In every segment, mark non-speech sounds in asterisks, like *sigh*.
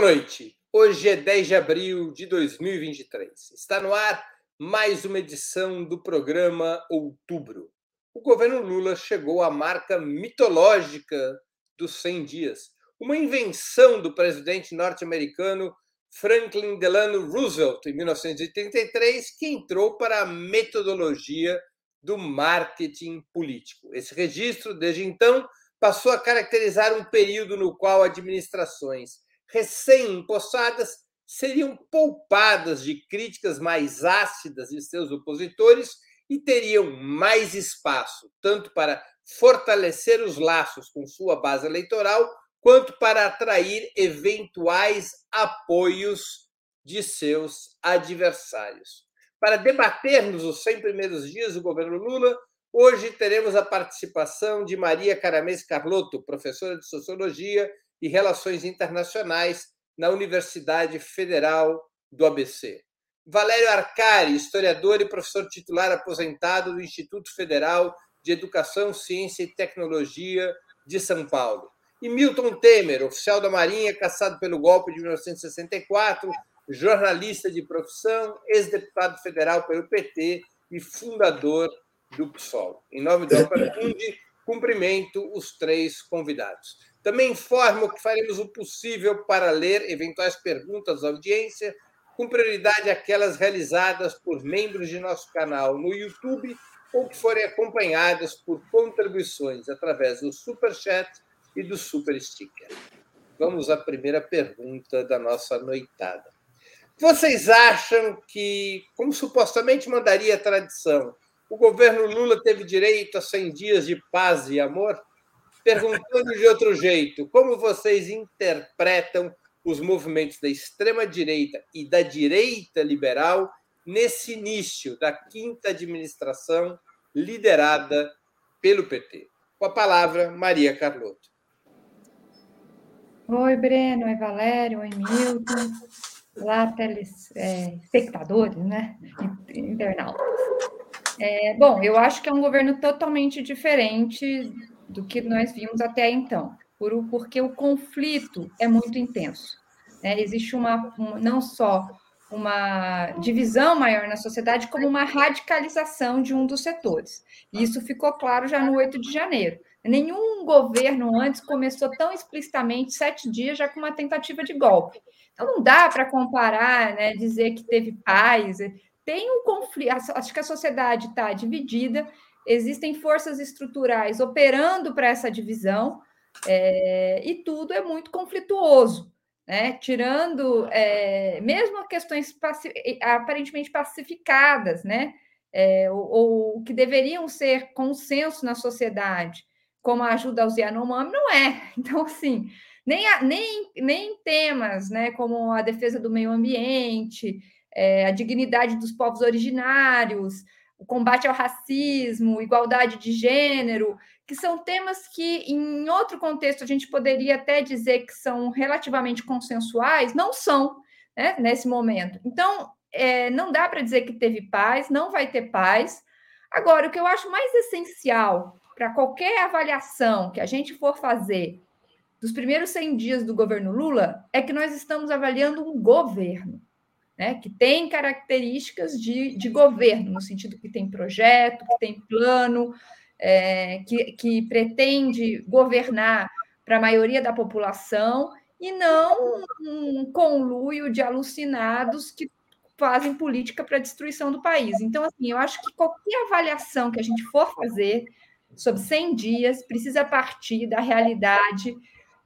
Boa noite. Hoje é 10 de abril de 2023. Está no ar mais uma edição do programa Outubro. O governo Lula chegou à marca mitológica dos 100 dias, uma invenção do presidente norte-americano Franklin Delano Roosevelt, em 1933, que entrou para a metodologia do marketing político. Esse registro, desde então, passou a caracterizar um período no qual administrações recém-empossadas seriam poupadas de críticas mais ácidas de seus opositores e teriam mais espaço, tanto para fortalecer os laços com sua base eleitoral, quanto para atrair eventuais apoios de seus adversários. Para debatermos os 100 primeiros dias do governo Lula, hoje teremos a participação de Maria Caramês Carlotto, professora de Sociologia e Relações Internacionais na Universidade Federal do ABC. Valério Arcari, historiador e professor titular aposentado do Instituto Federal de Educação, Ciência e Tecnologia de São Paulo. E Milton Temer, oficial da Marinha, caçado pelo golpe de 1964, jornalista de profissão, ex-deputado federal pelo PT e fundador do PSOL. Em nome do Opera Mundi, cumprimento os três convidados. Também informo que faremos o possível para ler eventuais perguntas da audiência, com prioridade aquelas realizadas por membros de nosso canal no YouTube ou que forem acompanhadas por contribuições através do Super Chat e do Super Sticker. Vamos à primeira pergunta da nossa noitada. Vocês acham que, como supostamente mandaria a tradição, o governo Lula teve direito a 100 dias de paz e amor? Perguntando de outro jeito, como vocês interpretam os movimentos da extrema-direita e da direita liberal nesse início da quinta administração liderada pelo PT? Com a palavra, Maria Carlotto. Oi, Breno, oi, Valério, oi, Milton. Olá, telespectadores, é, né? Internautas. É, bom, eu acho que é um governo totalmente diferente do que nós vimos até então, por, porque o conflito é muito intenso. Né? Existe uma, não só uma divisão maior na sociedade, como uma radicalização de um dos setores. E isso ficou claro já no 8 de janeiro. Nenhum governo antes começou tão explicitamente, sete dias, já com uma tentativa de golpe. Então, não dá para comparar, né, dizer que teve paz. Tem um conflito, acho que a sociedade está dividida, existem forças estruturais operando para essa divisão, é, e tudo é muito conflituoso. Né? Tirando é, mesmo questões paci aparentemente pacificadas, né? É, ou, ou, que deveriam ser consenso na sociedade, como a ajuda aos Yanomami, não é. *laughs* Então, assim, nem, a, nem, nem temas né, como a defesa do meio ambiente, é, a dignidade dos povos originários, o combate ao racismo, igualdade de gênero, que são temas que, em outro contexto, a gente poderia até dizer que são relativamente consensuais, não são né, nesse momento. Então, é, não dá para dizer que teve paz, não vai ter paz. Agora, o que eu acho mais essencial para qualquer avaliação que a gente for fazer dos primeiros 100 dias do governo Lula é que nós estamos avaliando um governo, né, que tem características de, de governo, no sentido que tem projeto, que tem plano, é, que, que pretende governar para a maioria da população e não um conluio de alucinados que fazem política para a destruição do país. Então, assim, eu acho que qualquer avaliação que a gente for fazer sobre 100 dias precisa partir da realidade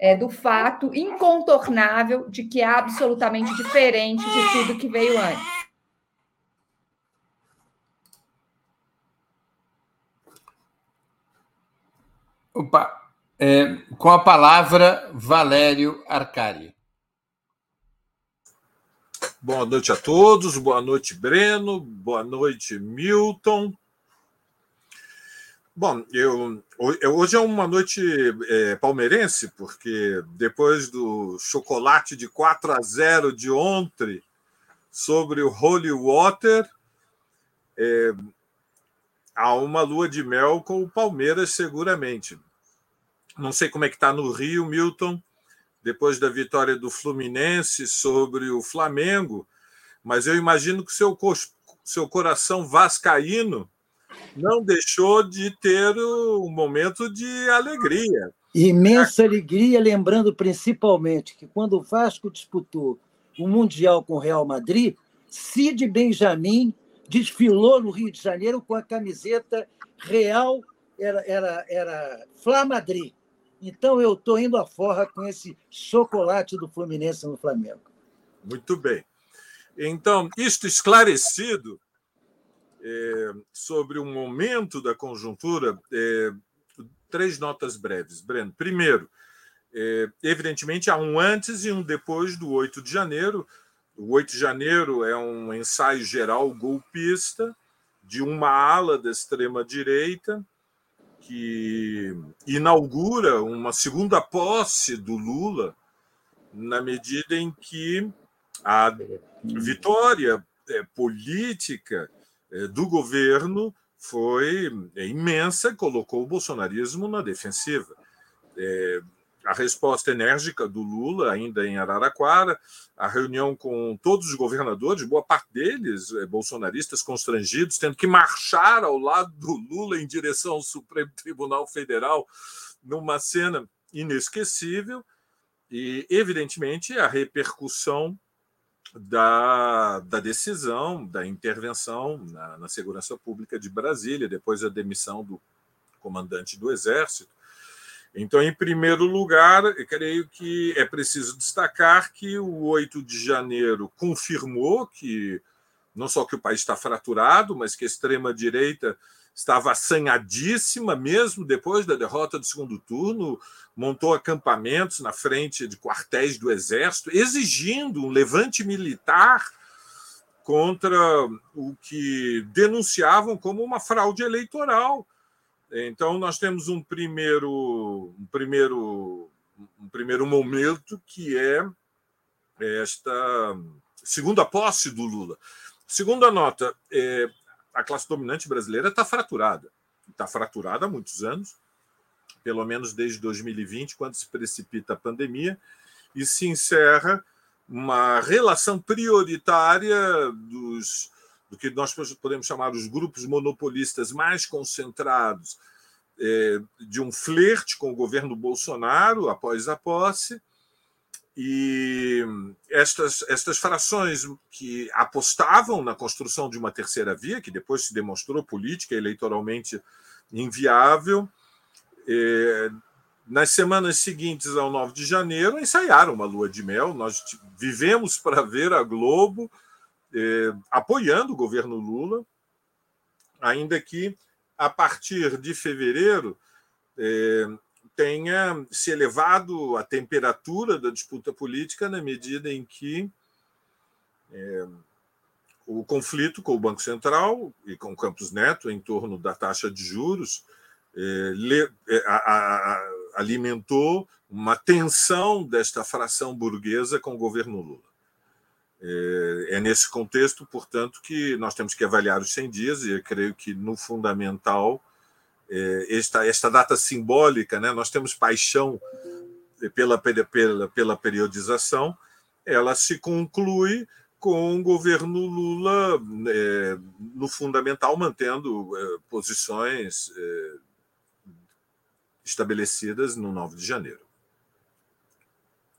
é, do fato incontornável de que é absolutamente diferente de tudo que veio antes. Opa, é, com a palavra, Valério Arcari. Boa noite a todos, boa noite, Breno, boa noite, Milton. Bom, eu, hoje é uma noite é, palmeirense, porque depois do chocolate de 4 a 0 de ontem sobre o Holy Water, é, há uma lua de mel com o Palmeiras, seguramente. Não sei como é que está no Rio, Milton, depois da vitória do Fluminense sobre o Flamengo, mas eu imagino que seu, seu coração vascaíno não deixou de ter um momento de alegria. Imensa alegria, lembrando principalmente que quando o Vasco disputou o Mundial com o Real Madrid, Cid Benjamin desfilou no Rio de Janeiro com a camiseta Real, era, era, era Flá Madrid. Então eu estou indo à forra com esse chocolate do Fluminense no Flamengo. Muito bem. Então, isto esclarecido é, sobre o momento da conjuntura, é, três notas breves, Breno. Primeiro, é, evidentemente, há um antes e um depois do 8 de janeiro. O 8 de janeiro é um ensaio geral golpista de uma ala da extrema-direita que inaugura uma segunda posse do Lula, na medida em que a vitória é, política do governo foi é, imensa, colocou o bolsonarismo na defensiva. É, a resposta enérgica do Lula, ainda em Araraquara, a reunião com todos os governadores, boa parte deles é, bolsonaristas constrangidos, tendo que marchar ao lado do Lula em direção ao Supremo Tribunal Federal, numa cena inesquecível, e, evidentemente, a repercussão da, da decisão, da intervenção na, na segurança pública de Brasília, depois da demissão do comandante do Exército. Então, em primeiro lugar, eu creio que é preciso destacar que o 8 de janeiro confirmou que não só que o país está fraturado, mas que a extrema-direita estava assanhadíssima, mesmo depois da derrota do segundo turno, montou acampamentos na frente de quartéis do Exército, exigindo um levante militar contra o que denunciavam como uma fraude eleitoral então, nós temos um primeiro, um primeiro, um primeiro momento que é esta segunda posse do Lula. Segunda nota, é, a classe dominante brasileira está fraturada. Está fraturada há muitos anos, pelo menos desde 2020, quando se precipita a pandemia, e se encerra uma relação prioritária dos do que nós podemos chamar os grupos monopolistas mais concentrados é, de um flerte com o governo Bolsonaro após a posse. E estas, estas frações que apostavam na construção de uma terceira via, que depois se demonstrou política eleitoralmente inviável, é, nas semanas seguintes ao 9 de janeiro, ensaiaram uma lua de mel. Nós vivemos para ver a Globo eh, apoiando o governo Lula, ainda que a partir de fevereiro eh, tenha se elevado a temperatura da disputa política na medida em que eh, o conflito com o Banco Central e com o Campos Neto em torno da taxa de juros le, a, a, alimentou uma tensão desta fração burguesa com o governo Lula. É, é nesse contexto, portanto, que nós temos que avaliar os 100 dias, e eu creio que no fundamental, é, esta, esta data simbólica, né, nós temos paixão pela, pela, pela periodização, ela se conclui com o governo Lula, é, no fundamental, mantendo posições estabelecidas no 9 de janeiro.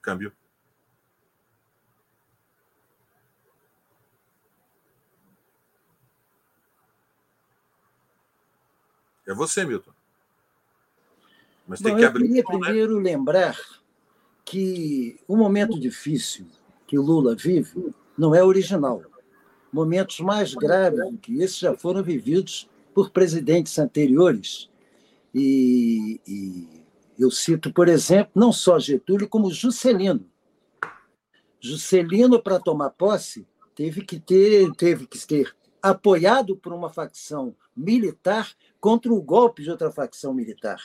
Câmbio. É você, Milton. Mas tem Bom, que abrir. Eu queria né? primeiro lembrar que o momento difícil que Lula vive não é original. Momentos mais graves do que esses já foram vividos por presidentes anteriores. E, e eu cito, por exemplo, não só Getúlio, como Juscelino. Juscelino, para tomar posse, teve que ter, teve que ter apoiado por uma facção militar contra o golpe de outra facção militar.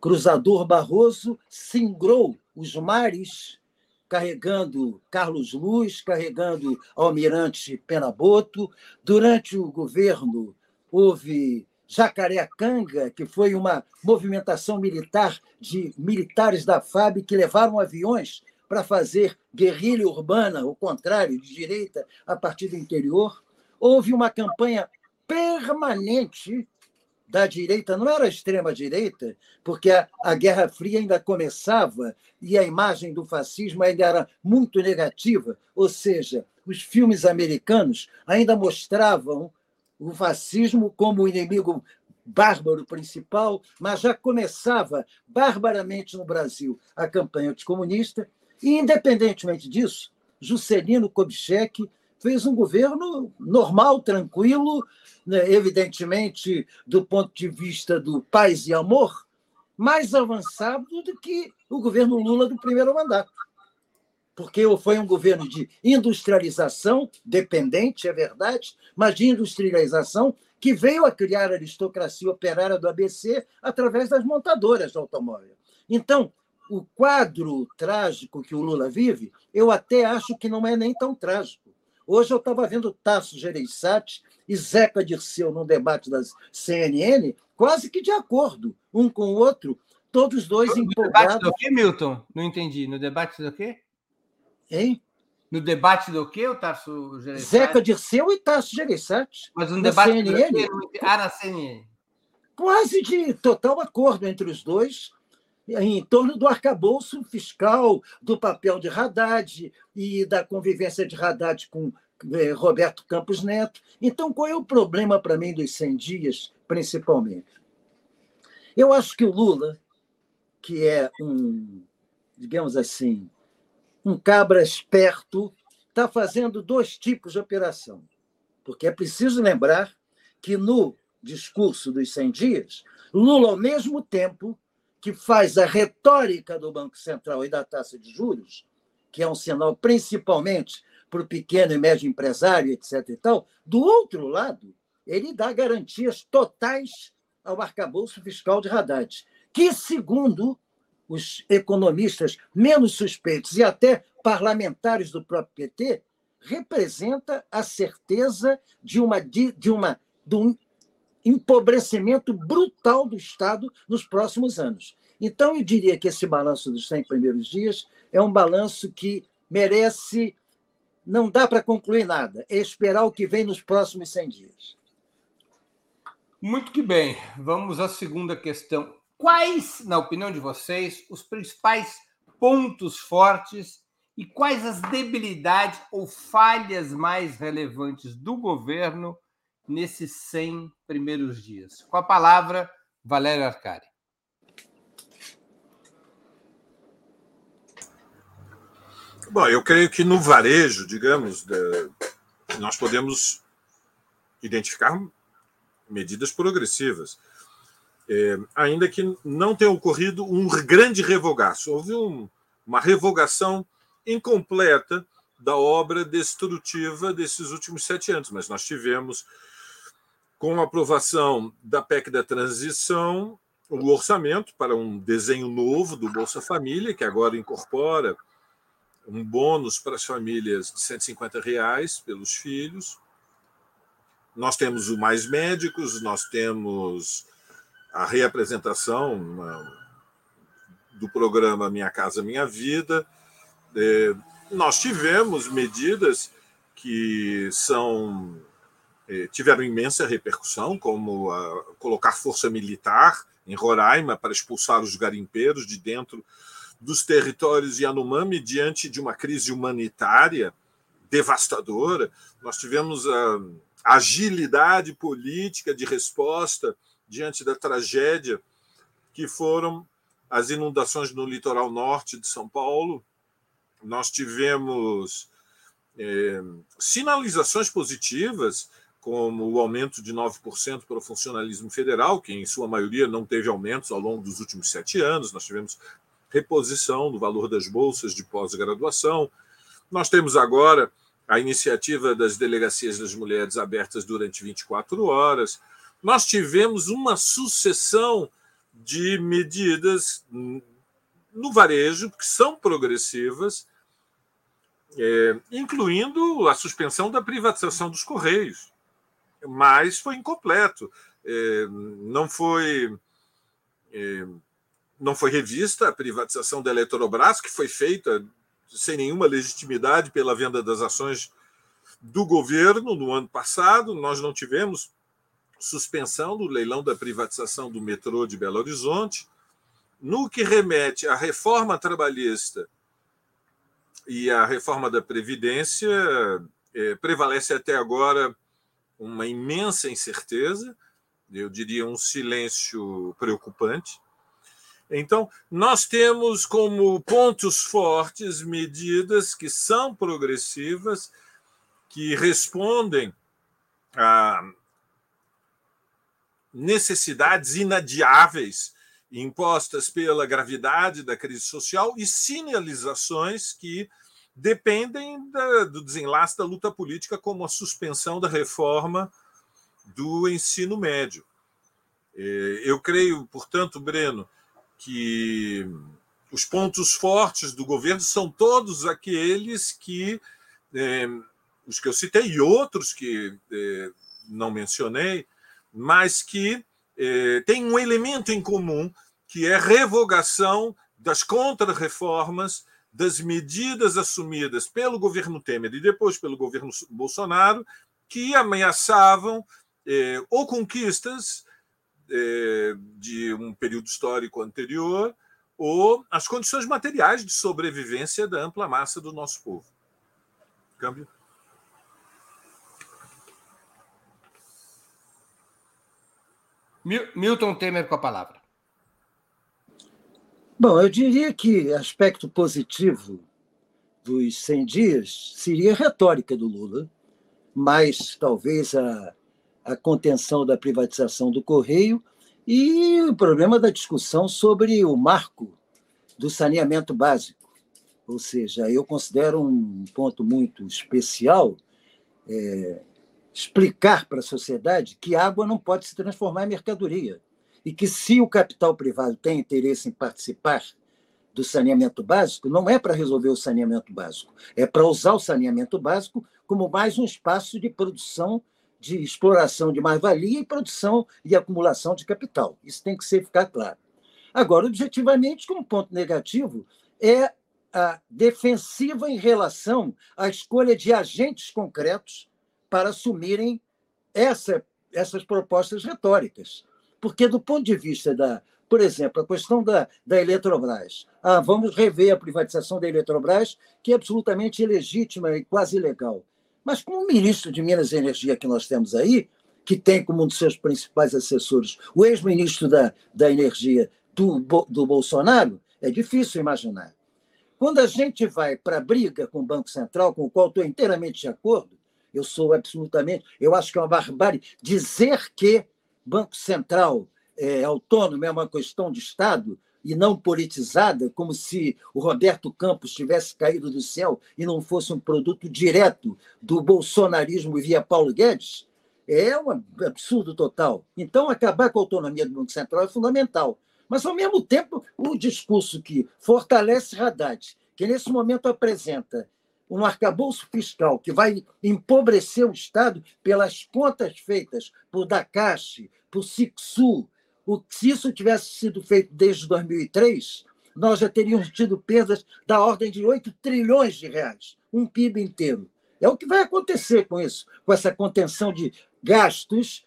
Cruzador Barroso singrou os mares, carregando Carlos Luz, carregando Almirante Penaboto. Durante o governo, houve Jacareacanga, que foi uma movimentação militar de militares da FAB que levaram aviões para fazer guerrilha urbana, o contrário, de direita a partir do interior. Houve uma campanha permanente da direita, não era extrema-direita, porque a, a, Guerra Fria ainda começava e a imagem do fascismo ainda era muito negativa, ou seja, os filmes americanos ainda mostravam o fascismo como o inimigo bárbaro principal, mas já começava barbaramente no Brasil a campanha anticomunista, e, independentemente disso, Juscelino Kubitschek fez um governo normal, tranquilo, né, evidentemente, do ponto de vista do paz e amor, mais avançado do que o governo Lula do primeiro mandato. Porque foi um governo de industrialização, dependente, é verdade, mas de industrialização que veio a criar a aristocracia operária do ABC através das montadoras de automóvel. Então, o quadro trágico que o Lula vive, eu até acho que não é nem tão trágico. Hoje eu estava vendo Tasso Gereissati e Zeca Dirceu no debate das CNN, quase que de acordo, um com o outro, todos dois no empolgados. No debate do quê, Milton? Não entendi. No debate do quê? Hein? No debate do quê, o Tasso Gereissati? Zeca Dirceu e Tasso Gereissati. Mas no debate CNN, do quê? Ah, na CNN. Quase de total acordo entre os dois, em torno do arcabouço fiscal, do papel de Haddad e da convivência de Haddad com eh, Roberto Campos Neto. Então, qual é o problema para mim dos 100 dias, principalmente? Eu acho que o Lula, que é um, digamos assim, um cabra esperto, está fazendo dois tipos de operação. Porque é preciso lembrar que no discurso dos 100 dias, Lula, ao mesmo tempo, que faz a retórica do Banco Central e da taxa de juros, que é um sinal principalmente para o pequeno e médio empresário, etc. e tal, do outro lado, ele dá garantias totais ao arcabouço fiscal de Haddad, que, segundo os economistas menos suspeitos e até parlamentares do próprio PT, representa a certeza de uma de uma de um empobrecimento brutal do Estado nos próximos anos. Então, eu diria que esse balanço dos 100 primeiros dias é um balanço que merece. Não dá para concluir nada, é esperar o que vem nos próximos 100 dias. Muito que bem. Vamos à segunda questão. Quais, na opinião de vocês, os principais pontos fortes e quais as debilidades ou falhas mais relevantes do governo nesses 100 primeiros dias? Com a palavra, Valério Arcari. Bom, eu creio que no varejo, digamos, nós podemos identificar medidas progressivas. É, ainda que não tenha ocorrido um grande revogaço. Houve um, uma revogação incompleta da obra destrutiva desses últimos sete anos, mas nós tivemos com a aprovação da PEC da transição, o orçamento para um desenho novo do Bolsa Família, que agora incorpora um bônus para as famílias de 150 reais pelos filhos. Nós temos o Mais Médicos, nós temos a reapresentação do programa Minha Casa Minha Vida. É, nós tivemos medidas que são tiveram imensa repercussão, como a, colocar força militar em Roraima para expulsar os garimpeiros de dentro dos territórios Yanomami diante de uma crise humanitária devastadora. Nós tivemos a agilidade política de resposta diante da tragédia que foram as inundações no litoral norte de São Paulo. Nós tivemos é, sinalizações positivas como o aumento de 9% para o funcionalismo federal, que em sua maioria não teve aumentos ao longo dos últimos sete anos. Nós tivemos reposição do valor das bolsas de pós-graduação. Nós temos agora a iniciativa das delegacias das mulheres abertas durante 24 horas. Nós tivemos uma sucessão de medidas no varejo que são progressivas, é, incluindo a suspensão da privatização dos Correios mas foi incompleto. é, não foi é, não foi revista a privatização da Eletrobras, que foi feita sem nenhuma legitimidade pela venda das ações do governo no ano passado. Nós não tivemos suspensão do leilão da privatização do metrô de Belo Horizonte. No que remete à reforma trabalhista e à reforma da Previdência, é, prevalece até agora uma imensa incerteza, eu diria um silêncio preocupante. Então, nós temos como pontos fortes medidas que são progressivas, que respondem a necessidades inadiáveis impostas pela gravidade da crise social e sinalizações que dependem da, do desenlace da luta política, como a suspensão da reforma do ensino médio. É, eu creio, portanto, Breno, que os pontos fortes do governo são todos aqueles que, é, os que eu citei e outros que é, não mencionei, mas que têm um elemento em comum, que é revogação das contrarreformas, das medidas assumidas pelo governo Temer e depois pelo governo Bolsonaro, que ameaçavam é, ou conquistas é, de um período histórico anterior, ou as condições materiais de sobrevivência da ampla massa do nosso povo. Câmbio. Milton Temer com a palavra. Bom, eu diria que aspecto positivo dos 100 dias seria a retórica do Lula, mas talvez a a contenção da privatização do Correio e o problema da discussão sobre o marco do saneamento básico. Ou seja, eu considero um ponto muito especial é, explicar para a sociedade que água não pode se transformar em mercadoria e que, se o capital privado tem interesse em participar do saneamento básico, não é para resolver o saneamento básico, é para usar o saneamento básico como mais um espaço de produção de exploração de mais-valia e produção e acumulação de capital. Isso tem que ser ficar claro. Agora, objetivamente, como ponto negativo, é a defensiva em relação à escolha de agentes concretos para assumirem essa, essas propostas retóricas. Porque, do ponto de vista da, por exemplo, a questão da, da Eletrobras, ah, vamos rever a privatização da Eletrobras, que é absolutamente ilegítima e quase ilegal. Mas com o ministro de Minas e Energia que nós temos aí, que tem como um dos seus principais assessores o ex-ministro da, da Energia do, do Bolsonaro, é difícil imaginar. Quando a gente vai para a briga com o Banco Central, com o qual estou inteiramente de acordo, eu sou absolutamente, eu acho que é uma barbárie dizer que Banco Central é autônomo é uma questão de Estado, e não politizada, como se o Roberto Campos tivesse caído do céu e não fosse um produto direto do bolsonarismo via Paulo Guedes, é um absurdo total. Então, acabar com a autonomia do Banco Central é fundamental. Mas, ao mesmo tempo, o discurso que fortalece Haddad, que nesse momento apresenta um arcabouço fiscal que vai empobrecer o Estado pelas contas feitas por Dacache, por Sixu, o, se isso tivesse sido feito desde 2003, nós já teríamos tido perdas da ordem de 8 trilhões de reais, um PIB inteiro. É o que vai acontecer com isso, com essa contenção de gastos,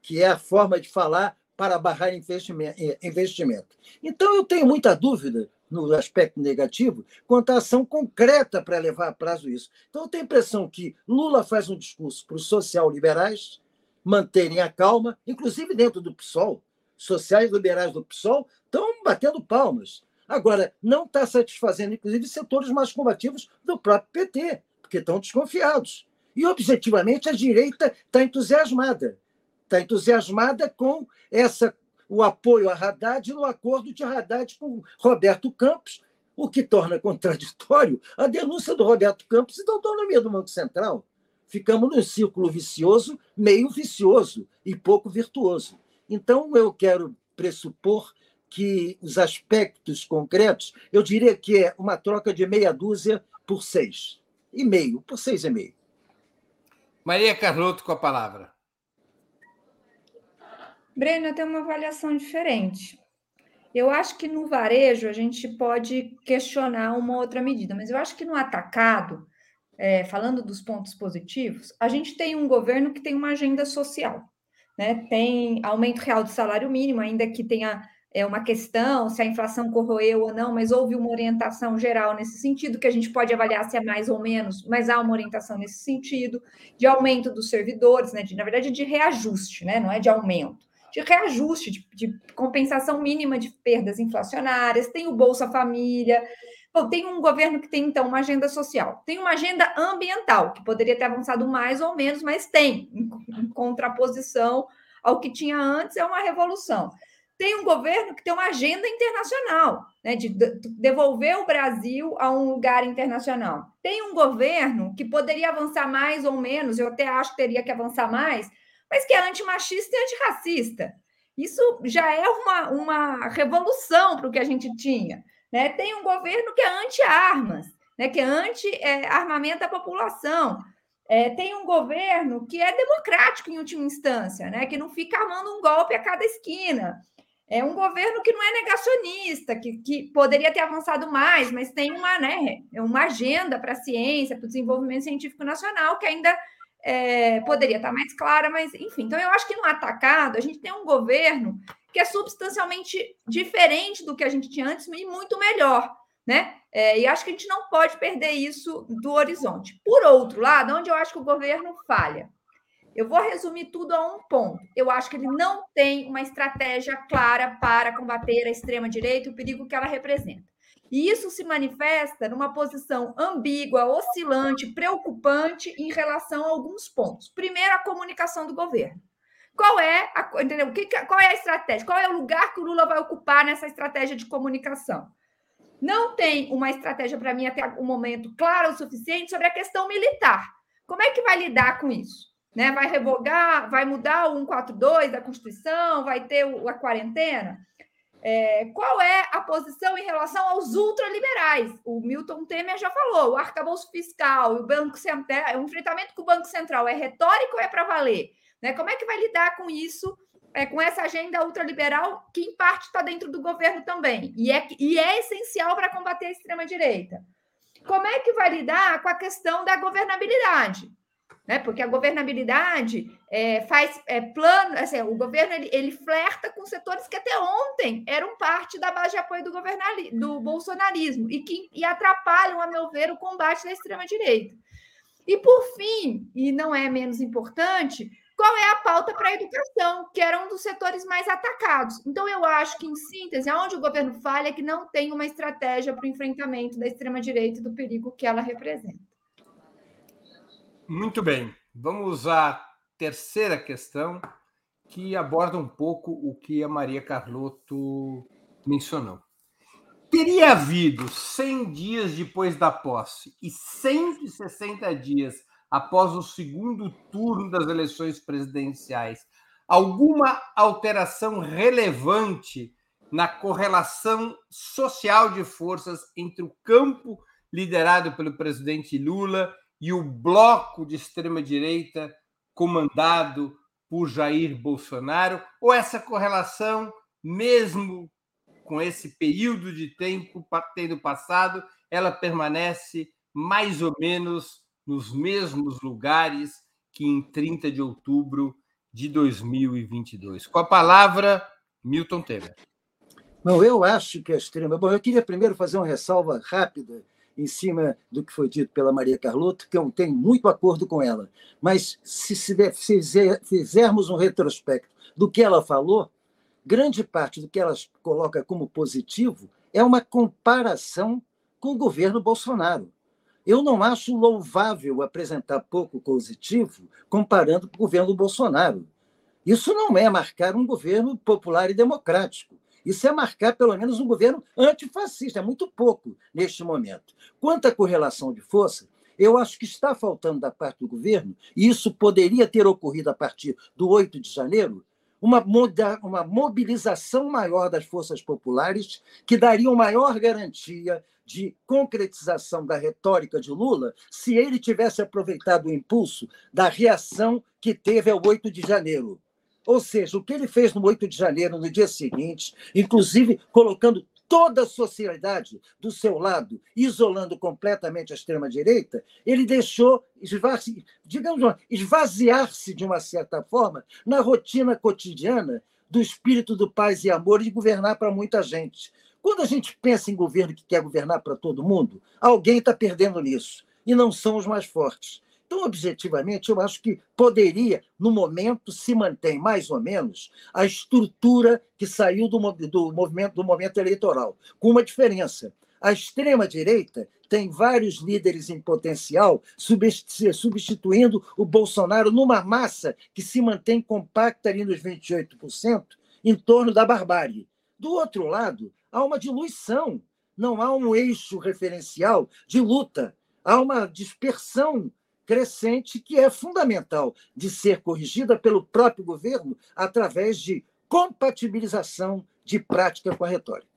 que é a forma de falar para barrar investimento. Então, eu tenho muita dúvida no aspecto negativo quanto à ação concreta para levar a prazo isso. Então, eu tenho a impressão que Lula faz um discurso para os social-liberais manterem a calma, inclusive dentro do PSOL, sociais liberais do PSOL estão batendo palmas. Agora, não está satisfazendo, inclusive, setores mais combativos do próprio PT, porque estão desconfiados. E, objetivamente, a direita está entusiasmada. Está entusiasmada com essa o apoio a Haddad no acordo de Haddad com Roberto Campos, o que torna contraditório a denúncia do Roberto Campos e da autonomia do Banco Central. Ficamos num círculo vicioso, meio vicioso e pouco virtuoso. Então, eu quero pressupor que os aspectos concretos, eu diria que é uma troca de meia dúzia por seis. E meio, por seis e meio. Maria Carlotto com a palavra. Breno, eu tenho uma avaliação diferente. Eu acho que no varejo a gente pode questionar uma outra medida, mas eu acho que no atacado, é, falando dos pontos positivos, a gente tem um governo que tem uma agenda social. Né? Tem aumento real do salário mínimo, ainda que tenha é, uma questão se a inflação corroeu ou não, mas houve uma orientação geral nesse sentido, que a gente pode avaliar se é mais ou menos, mas há uma orientação nesse sentido, de aumento dos servidores, né? de, na verdade, de reajuste, né? não é de aumento de reajuste, de, de compensação mínima de perdas inflacionárias, tem o Bolsa Família. Tem um governo que tem, então, uma agenda social, tem uma agenda ambiental, que poderia ter avançado mais ou menos, mas tem, em, em contraposição ao que tinha antes, é uma revolução. Tem um governo que tem uma agenda internacional, né, de devolver o Brasil a um lugar internacional. Tem um governo que poderia avançar mais ou menos, eu até acho que teria que avançar mais, mas que é antimachista e antirracista. Isso já é uma, uma revolução para o que a gente tinha. Né? Tem um governo que é anti-armas, né? que é anti-armamento da população. É, tem um governo que é democrático em última instância, né? que não fica armando um golpe a cada esquina. É um governo que não é negacionista, que, que poderia ter avançado mais, mas tem uma, né, uma agenda para a ciência, para o desenvolvimento científico nacional, que ainda é, poderia estar mais clara, mas enfim. Então, eu acho que no atacado a gente tem um governo que é substancialmente diferente do que a gente tinha antes e muito melhor, né? É, e acho que a gente não pode perder isso do horizonte. Por outro lado, onde eu acho que o governo falha? Eu vou resumir tudo a um ponto. Eu acho que ele não tem uma estratégia clara para combater a extrema-direita e o perigo que ela representa. E isso se manifesta numa posição ambígua, oscilante, preocupante em relação a alguns pontos. Primeiro, a comunicação do governo. Qual é a, entendeu? qual é a estratégia? Qual é o lugar que o Lula vai ocupar nessa estratégia de comunicação? Não tem uma estratégia para mim até o momento clara o suficiente sobre a questão militar. Como é que vai lidar com isso? Né? Vai revogar, vai mudar o 142 da Constituição, vai ter a quarentena? É, qual é a posição em relação aos ultraliberais? O Milton Temer já falou, o arcabouço fiscal e o Banco Central, o enfrentamento com o Banco Central é retórico ou é para valer? Né? Como é que vai lidar com isso, é, com essa agenda ultraliberal, que em parte está dentro do governo também, e é, e é essencial para combater a extrema-direita? Como é que vai lidar com a questão da governabilidade? né? Porque a governabilidade é, faz é, plano, assim, o governo ele, ele flerta com setores que até ontem eram parte da base de apoio do, do bolsonarismo e que e atrapalham, a meu ver, o combate da extrema-direita. E por fim, e não é menos importante, qual é a pauta para a educação, que era um dos setores mais atacados. Então, eu acho que, em síntese, aonde o governo falha é que não tem uma estratégia para o enfrentamento da extrema-direita e do perigo que ela representa. Muito bem. Vamos à terceira questão, que aborda um pouco o que a Maria Carlotto mencionou. Teria havido 100 dias depois da posse e 160 dias após o segundo turno das eleições presidenciais alguma alteração relevante na correlação social de forças entre o campo liderado pelo presidente Lula e o bloco de extrema-direita comandado por Jair Bolsonaro? Ou essa correlação, mesmo com esse período de tempo tendo passado, ela permanece mais ou menos nos mesmos lugares que em 30 de outubro de 2022? Com a palavra, Milton Temer. Não, eu acho que a extrema. Bom, eu queria primeiro fazer uma ressalva rápida em cima do que foi dito pela Maria Carlotto, que eu tenho muito acordo com ela. Mas se, se fizermos um retrospecto do que ela falou, grande parte do que ela coloca como positivo é uma comparação com o governo Bolsonaro. Eu não acho louvável apresentar pouco positivo comparando com o governo Bolsonaro. Isso não é marcar um governo popular e democrático. Isso é marcar, pelo menos, um governo antifascista. É muito pouco neste momento. Quanto à correlação de força, eu acho que está faltando da parte do governo, e isso poderia ter ocorrido a partir do 8 de janeiro, uma, uma mobilização maior das forças populares, que daria uma maior garantia de concretização da retórica de Lula se ele tivesse aproveitado o impulso da reação que teve ao 8 de janeiro. Ou seja, o que ele fez no 8 de janeiro, no dia seguinte, inclusive colocando toda a sociedade do seu lado, isolando completamente a extrema-direita, ele deixou, digamos, esvaziar-se de uma certa forma na rotina cotidiana do espírito do paz e amor de governar para muita gente. Quando a gente pensa em governo que quer governar para todo mundo, alguém está perdendo nisso, e não são os mais fortes. Então, objetivamente, eu acho que poderia, no momento, se mantém mais ou menos a estrutura que saiu do, do, movimento, do momento eleitoral, com uma diferença. A extrema-direita tem vários líderes em potencial, substituindo o Bolsonaro numa massa que se mantém compacta ali nos 28%, em torno da barbárie. Do outro lado, há uma diluição, não há um eixo referencial de luta, há uma dispersão crescente que é fundamental de ser corrigida pelo próprio governo através de compatibilização de prática com a retórica.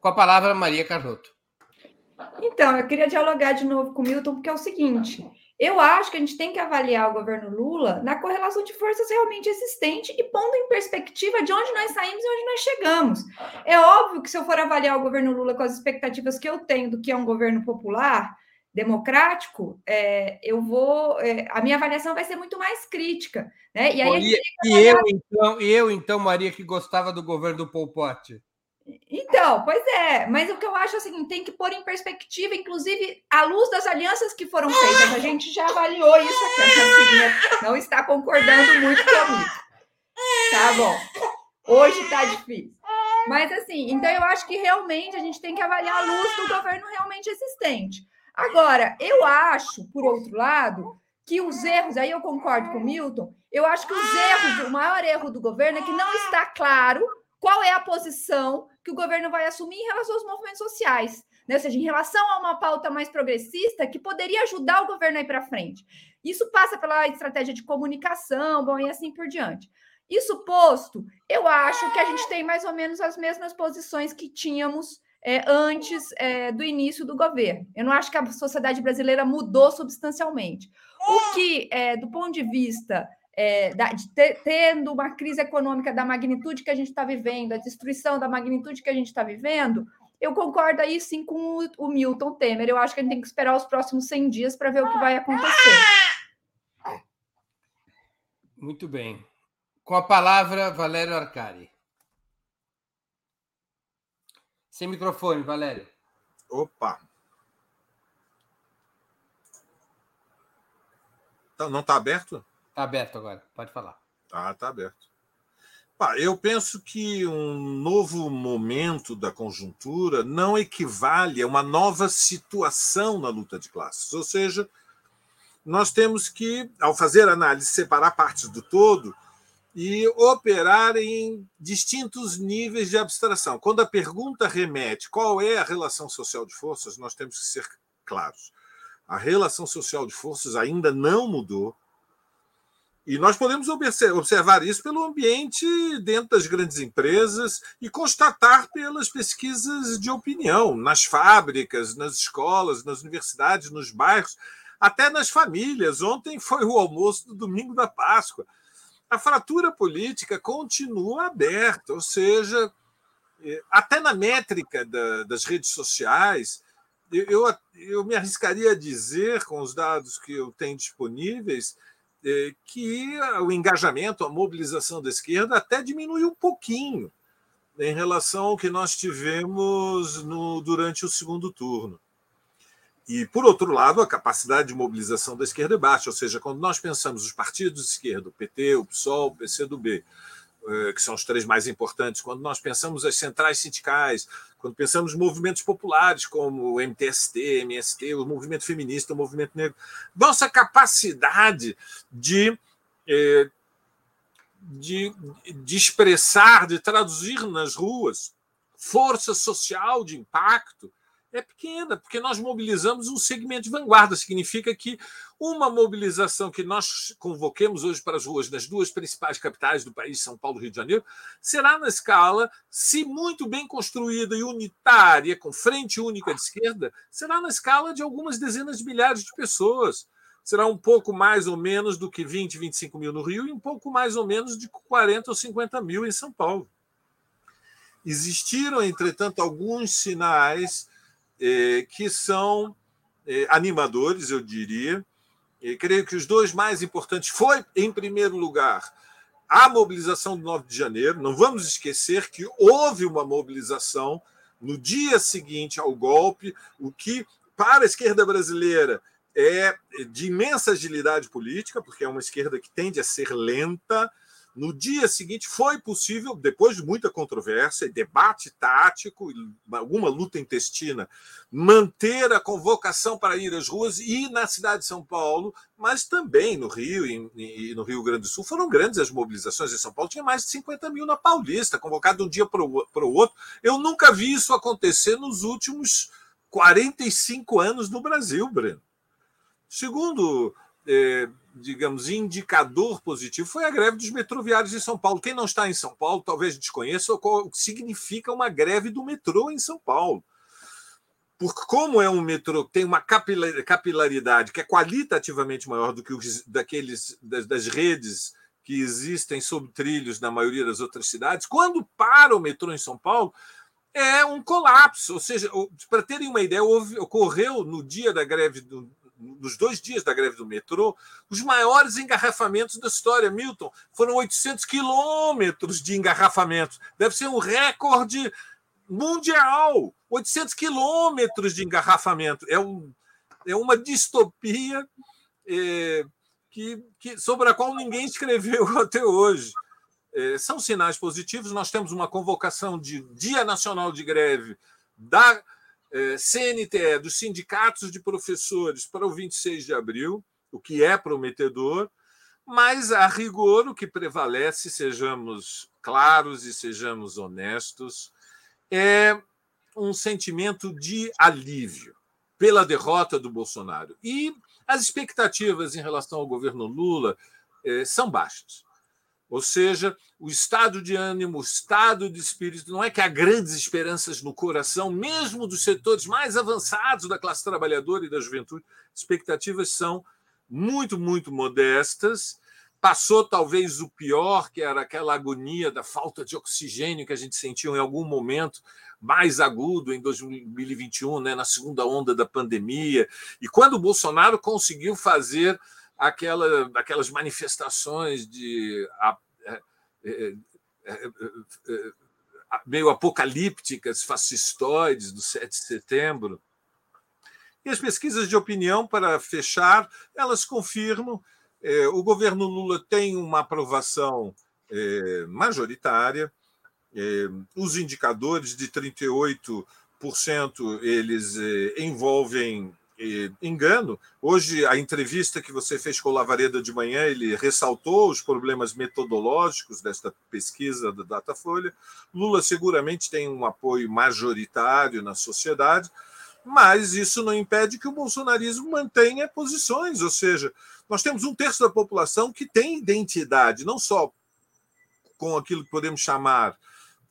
Com a palavra, Maria Carlotto. Então, eu queria dialogar de novo com o Milton, porque é o seguinte: eu acho que a gente tem que avaliar o governo Lula na correlação de forças realmente existente e pondo em perspectiva de onde nós saímos e onde nós chegamos. É óbvio que se eu for avaliar o governo Lula com as expectativas que eu tenho do que é um governo popular, democrático, é, eu vou, é, a minha avaliação vai ser muito mais crítica, né? E aí e, e eu então, e eu então, Maria, que gostava do governo do Pol Pot. Então, pois é, mas o que eu acho assim, tem que pôr em perspectiva, inclusive, à luz das alianças que foram feitas. A gente já avaliou isso aqui, a não está concordando muito comigo. Tá bom. Hoje tá difícil. Mas assim, então eu acho que realmente a gente tem que avaliar a luz do governo realmente existente. Agora, eu acho, por outro lado, que os erros, aí eu concordo com o Milton, eu acho que os erros, o maior erro do governo é que não está claro qual é a posição que o governo vai assumir em relação aos movimentos sociais, né? ou seja, em relação a uma pauta mais progressista que poderia ajudar o governo a ir para frente. Isso passa pela estratégia de comunicação, bom, e assim por diante. Isso posto, eu acho que a gente tem mais ou menos as mesmas posições que tínhamos é, antes é, do início do governo. Eu não acho que a sociedade brasileira mudou substancialmente. O que, é, do ponto de vista é, da, de ter, tendo uma crise econômica da magnitude que a gente está vivendo, a destruição da magnitude que a gente está vivendo, eu concordo aí sim com o, o, Milton Temer. Eu acho que a gente tem que esperar os próximos 100 dias para ver o que vai acontecer. Muito bem. Com a palavra, Valério Arcari. Sem microfone, Valério. Opa! Então, não está aberto? Está aberto agora, pode falar. Ah, está aberto. eu penso que um novo momento da conjuntura não equivale a uma nova situação na luta de classes. Ou seja, nós temos que, ao fazer análise, separar partes do todo e operar em distintos níveis de abstração. Quando a pergunta remete qual é a relação social de forças, nós temos que ser claros. A relação social de forças ainda não mudou e nós podemos observar isso pelo ambiente dentro das grandes empresas e constatar pelas pesquisas de opinião, nas fábricas, nas escolas, nas universidades, nos bairros, até nas famílias. Ontem foi o almoço do domingo da Páscoa. A fratura política continua aberta, ou seja, eh, até na métrica das redes sociais, eu, eu me arriscaria a dizer, com os dados que eu tenho disponíveis, que o engajamento, a mobilização da esquerda até diminuiu um pouquinho em relação ao que nós tivemos no, durante o segundo turno. E, por outro lado, a capacidade de mobilização da esquerda é baixa, ou seja, quando nós pensamos os partidos de esquerda, o PT, o PSOL, o PCdoB, que são os três mais importantes, quando nós pensamos as centrais sindicais, quando pensamos movimentos populares como o MTST, MST, o movimento feminista, o movimento negro, nossa capacidade de, eh, de, de expressar, de traduzir nas ruas força social de impacto é pequena, porque nós mobilizamos um segmento de vanguarda. Significa que uma mobilização que nós convoquemos hoje para as ruas das duas principais capitais do país, São Paulo e Rio de Janeiro, será na escala, se muito bem construída e unitária, com frente única de esquerda, será na escala de algumas dezenas de milhares de pessoas. Será um pouco mais ou menos do que 20, 25 mil no Rio e um pouco mais ou menos de 40 ou 50 mil em São Paulo. Existiram, entretanto, alguns sinais eh, que são eh, animadores, eu diria, creio que os dois mais importantes foi, em primeiro lugar, a mobilização do 9 de janeiro. Não vamos esquecer que houve uma mobilização no dia seguinte ao golpe, o que, para a esquerda brasileira, é de imensa agilidade política, porque é uma esquerda que tende a ser lenta, no dia seguinte, foi possível, depois de muita controvérsia debate tático, alguma luta intestina, manter a convocação para ir às ruas e na cidade de São Paulo, mas também no Rio e no Rio Grande do Sul. Foram grandes as mobilizações em São Paulo, tinha mais de 50 mil na Paulista, convocado de um dia para o outro. Eu nunca vi isso acontecer nos últimos 45 anos no Brasil, Breno. Segundo é, digamos, indicador positivo foi a greve dos metroviários em São Paulo. Quem não está em São Paulo talvez desconheça o que significa uma greve do metrô em São Paulo. Porque, como é um metrô que tem uma capilaridade que é qualitativamente maior do que os daqueles das, das redes que existem sob trilhos na maioria das outras cidades, quando para o metrô em São Paulo, é um colapso. Ou seja, para terem uma ideia, houve, ocorreu no dia da greve do, nos dois dias da greve do metrô, os maiores engarrafamentos da história. Milton, foram 800 quilômetros de engarrafamentos. Deve ser um recorde mundial. 800 quilômetros de engarrafamento. É, um, é uma distopia é, que, que, sobre a qual ninguém escreveu *laughs* até hoje. É, são sinais positivos. Nós temos uma convocação de Dia Nacional de Greve da é, CNTE, dos sindicatos de professores, para o 26 de abril, o que é prometedor, mas, a rigor, o que prevalece, sejamos claros e sejamos honestos, é um sentimento de alívio pela derrota do Bolsonaro. E as expectativas em relação ao governo Lula é, são baixas. Ou seja, o estado de ânimo, o estado de espírito, não é que há grandes esperanças no coração, mesmo dos setores mais avançados da classe trabalhadora e da juventude. Expectativas são muito, muito modestas. Passou talvez o pior, que era aquela agonia da falta de oxigênio que a gente sentiu em algum momento mais agudo em 2021, né, na segunda onda da pandemia. E quando o Bolsonaro conseguiu fazer aquela, aquelas manifestações de é, é, é, meio apocalípticas, fascistoides do 7 de setembro. E as pesquisas de opinião, para fechar, elas confirmam o governo Lula tem uma aprovação majoritária, os indicadores de 38% eles envolvem engano. Hoje, a entrevista que você fez com o Lavareda de manhã, ele ressaltou os problemas metodológicos desta pesquisa da Datafolha. Lula seguramente tem um apoio majoritário na sociedade, mas isso não impede que o bolsonarismo mantenha posições, ou seja, nós temos um terço da população que tem identidade, não só com aquilo que podemos chamar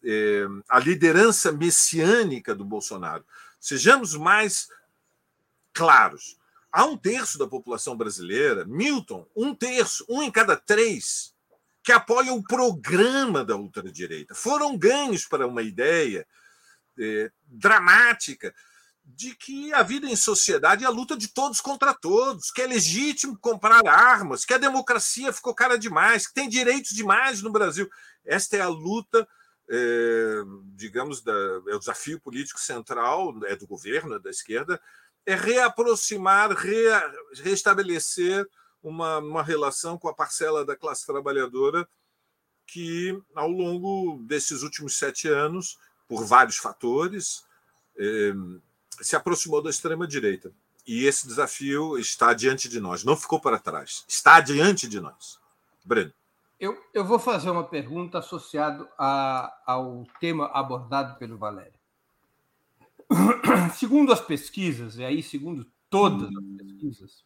eh, a liderança messiânica do Bolsonaro. Sejamos mais claros. Há um terço da população brasileira, Milton, um terço, um em cada três, que apoiam o programa da ultradireita. Foram ganhos para uma ideia é, dramática de que a vida em sociedade é a luta de todos contra todos, que é legítimo comprar armas, que a democracia ficou cara demais, que tem direitos demais no Brasil. Esta é a luta, é, digamos, da, é o desafio político central, é do governo, é da esquerda, é reaproximar, re, restabelecer uma, uma relação com a parcela da classe trabalhadora que, ao longo desses últimos sete anos, por vários fatores, eh, se aproximou da extrema-direita. E esse desafio está diante de nós, não ficou para trás, está diante de nós. Breno. Eu, eu vou fazer uma pergunta associada ao tema abordado pelo Valério. *coughs* segundo as pesquisas, e aí segundo todas as pesquisas,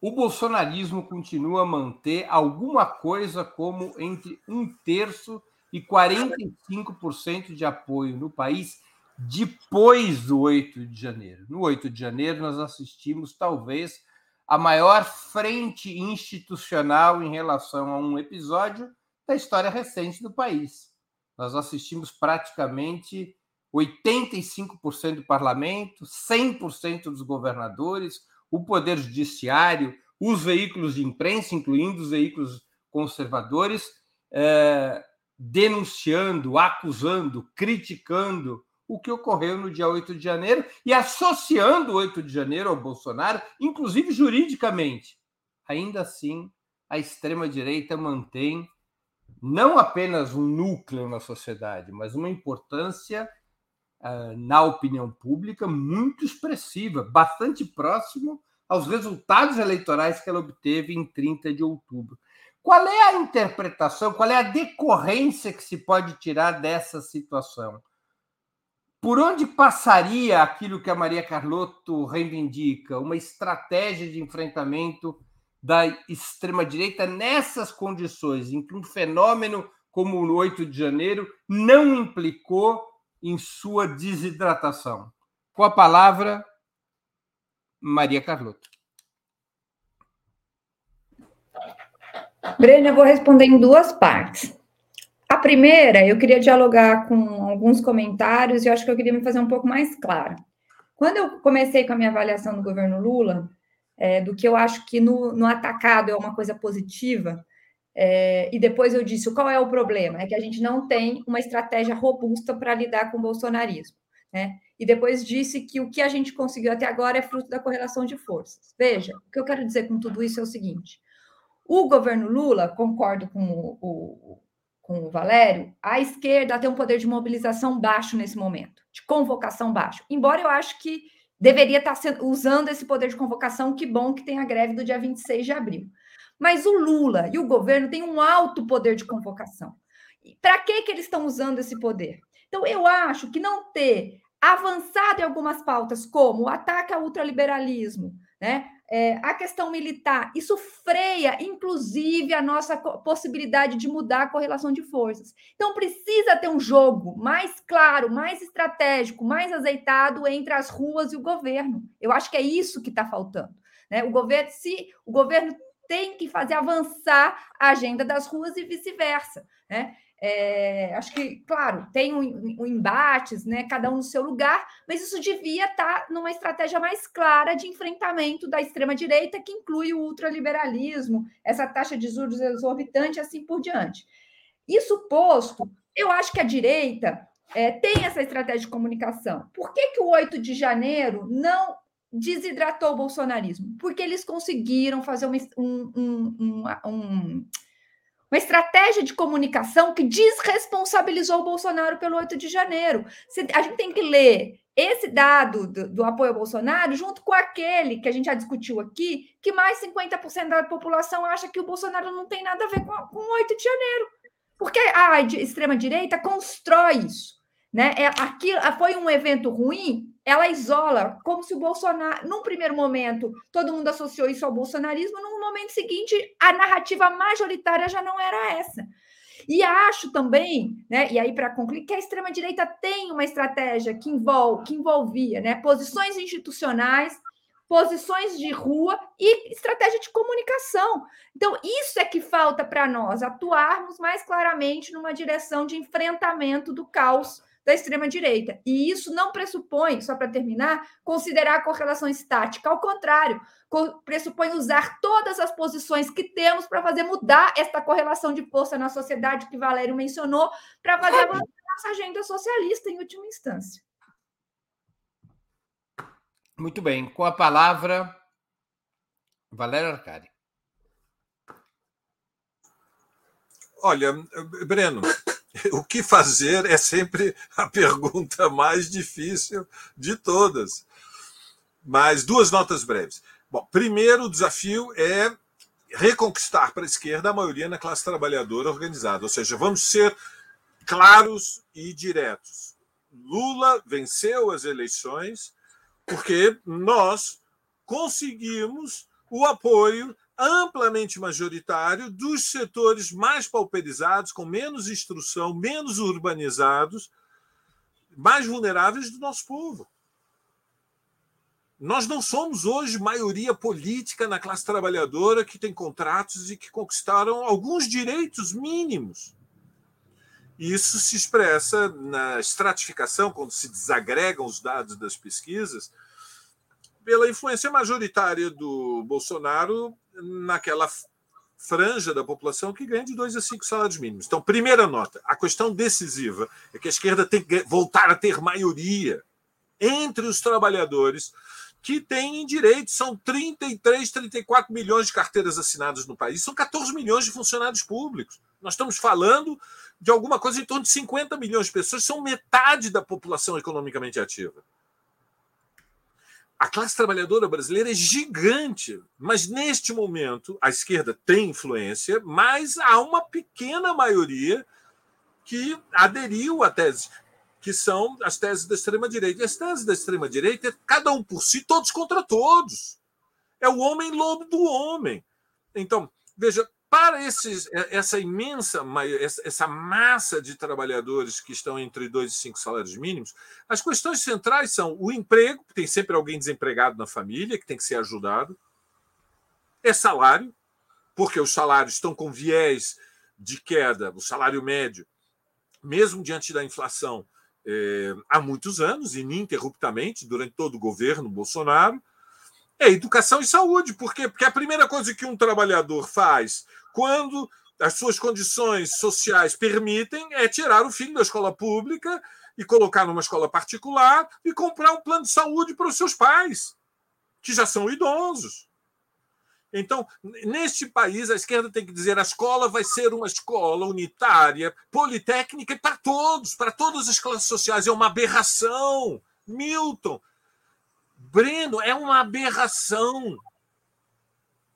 o bolsonarismo continua a manter alguma coisa como entre um terço e 45% de apoio no país depois do 8 de janeiro. No 8 de janeiro, nós assistimos, talvez, a maior frente institucional em relação a um episódio da história recente do país. Nós assistimos praticamente 85% do parlamento, 100% dos governadores, o poder judiciário, os veículos de imprensa, incluindo os veículos conservadores, eh, denunciando, acusando, criticando o que ocorreu no dia 8 de janeiro e associando o 8 de janeiro ao Bolsonaro, inclusive juridicamente. Ainda assim, a extrema-direita mantém não apenas um núcleo na sociedade, mas uma importância na opinião pública muito expressiva, bastante próximo aos resultados eleitorais que ela obteve em 30 de outubro. Qual é a interpretação, qual é a decorrência que se pode tirar dessa situação? Por onde passaria aquilo que a Maria Carlotto reivindica, uma estratégia de enfrentamento da extrema-direita nessas condições, em que um fenômeno como o 8 de janeiro não implicou em sua desidratação? Com a palavra, Maria Carlotto. Breno, eu vou responder em duas partes. A primeira, eu queria dialogar com alguns comentários e eu acho que eu queria me fazer um pouco mais claro. Quando eu comecei com a minha avaliação do governo Lula, é, do que eu acho que no, no atacado é uma coisa positiva, é, e depois eu disse qual é o problema? É que a gente não tem uma estratégia robusta para lidar com o bolsonarismo. Né? E depois disse que o que a gente conseguiu até agora é fruto da correlação de forças. Veja, o que eu quero dizer com tudo isso é o seguinte: o governo Lula, concordo com o, o com o Valério, a esquerda tem um poder de mobilização baixo nesse momento, de convocação baixo. Embora eu acho que deveria estar usando esse poder de convocação, que bom que tem a greve do dia 26 de abril. Mas o Lula e o governo têm um alto poder de convocação. Para que, que eles estão usando esse poder? Então, eu acho que não ter avançado em algumas pautas, como o ataque ao ultraliberalismo, né? é, a questão militar, isso freia, inclusive, a nossa possibilidade de mudar a correlação de forças. Então, precisa ter um jogo mais claro, mais estratégico, mais azeitado entre as ruas e o governo. Eu acho que é isso que está faltando. Né? O governo, se o governo tem que fazer avançar a agenda das ruas e vice-versa. Né? É, acho que, claro, tem um, um, embates, né, cada um no seu lugar, mas isso devia estar numa estratégia mais clara de enfrentamento da extrema-direita, que inclui o ultraliberalismo, essa taxa de juros exorbitante, assim por diante. Isso posto, eu acho que a direita é, tem essa estratégia de comunicação. Por que, que o 8 de janeiro não desidratou o bolsonarismo? Porque eles conseguiram fazer uma, um, um, um uma estratégia de comunicação que desresponsabilizou o Bolsonaro pelo 8 de janeiro. A gente tem que ler esse dado do, do, apoio ao Bolsonaro junto com aquele que a gente já discutiu aqui, que mais 50% da população acha que o Bolsonaro não tem nada a ver com, o 8 de janeiro. Porque a extrema-direita constrói isso. Né? É, aqui foi um evento ruim, ela isola, como se o Bolsonaro, num primeiro momento, todo mundo associou isso ao bolsonarismo, num momento seguinte, a narrativa majoritária já não era essa. E acho também, né, e aí para concluir, que a extrema-direita tem uma estratégia que, envolve, que envolvia né, posições institucionais, posições de rua e estratégia de comunicação. Então, isso é que falta para nós, atuarmos mais claramente numa direção de enfrentamento do caos da extrema-direita. E isso não pressupõe, só para terminar, considerar a correlação estática. Ao contrário, pressupõe usar todas as posições que temos para fazer mudar esta correlação de força na sociedade que Valério mencionou, para fazer avançar a nossa agenda socialista, em última instância. Muito bem. Com a palavra, Valério Arcari. Olha, Breno, o que fazer é sempre a pergunta mais difícil de todas. Mas duas notas breves. Bom, primeiro, o desafio é reconquistar para a esquerda a maioria na classe trabalhadora organizada. Ou seja, vamos ser claros e diretos. Lula venceu as eleições porque nós conseguimos o apoio amplamente majoritário dos setores mais pauperizados, com menos instrução, menos urbanizados, mais vulneráveis do nosso povo. Nós não somos hoje maioria política na classe trabalhadora que tem contratos e que conquistaram alguns direitos mínimos. Isso se expressa na estratificação, quando se desagregam os dados das pesquisas, pela influência majoritária do Bolsonaro naquela franja da população que ganha de dois a cinco salários mínimos. Então, primeira nota: a questão decisiva é que a esquerda tem que voltar a ter maioria entre os trabalhadores que têm direitos. São 33, 34 milhões de carteiras assinadas no país, são 14 milhões de funcionários públicos. Nós estamos falando de alguma coisa em torno de 50 milhões de pessoas, são metade da população economicamente ativa. A classe trabalhadora brasileira é gigante, mas neste momento a esquerda tem influência, mas há uma pequena maioria que aderiu à tese que são as teses da extrema-direita. E as teses da extrema-direita é cada um por si, todos contra todos. É o homem lobo do homem. Então, veja, para esses, essa imensa, essa massa de trabalhadores que estão entre dois e cinco salários mínimos, as questões centrais são o emprego, tem sempre alguém desempregado na família que tem que ser ajudado, é salário, porque os salários estão com viés de queda, o salário médio, mesmo diante da inflação, é, há muitos anos, ininterruptamente, durante todo o governo Bolsonaro, é educação e saúde. Por quê? Porque a primeira coisa que um trabalhador faz quando as suas condições sociais permitem é tirar o filho da escola pública e colocar numa escola particular e comprar um plano de saúde para os seus pais, que já são idosos. Então, neste país, a esquerda tem que dizer a escola vai ser uma escola unitária, politécnica para todos, para todas as classes sociais. É uma aberração. Milton, Breno, é uma aberração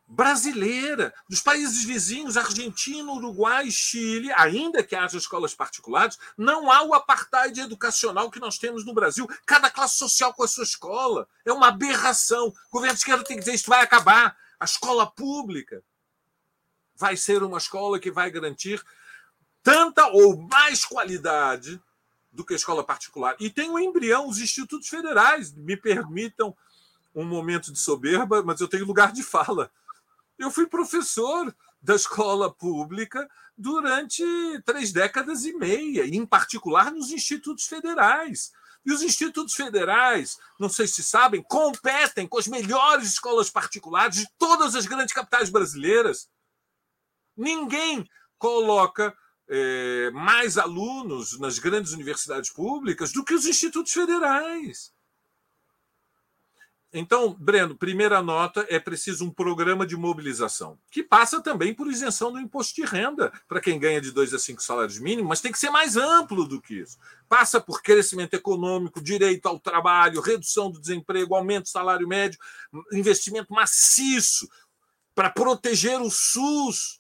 brasileira, dos países vizinhos, Argentina, Uruguai, Chile, ainda que haja escolas particulares, não há o apartheid educacional que nós temos no Brasil. Cada classe social com a sua escola. É uma aberração. O governo de esquerda tem que dizer isso vai acabar. A escola pública vai ser uma escola que vai garantir tanta ou mais qualidade do que a escola particular. E tem o um embrião, os institutos federais. Me permitam um momento de soberba, mas eu tenho lugar de fala. Eu fui professor da escola pública durante três décadas e meia, em particular nos institutos federais. E os institutos federais, não sei se sabem, competem com as melhores escolas particulares de todas as grandes capitais brasileiras. Ninguém coloca é, mais alunos nas grandes universidades públicas do que os institutos federais. Então, Breno, primeira nota: é preciso um programa de mobilização, que passa também por isenção do imposto de renda para quem ganha de dois a cinco salários mínimos, mas tem que ser mais amplo do que isso. Passa por crescimento econômico, direito ao trabalho, redução do desemprego, aumento do salário médio, investimento maciço para proteger o SUS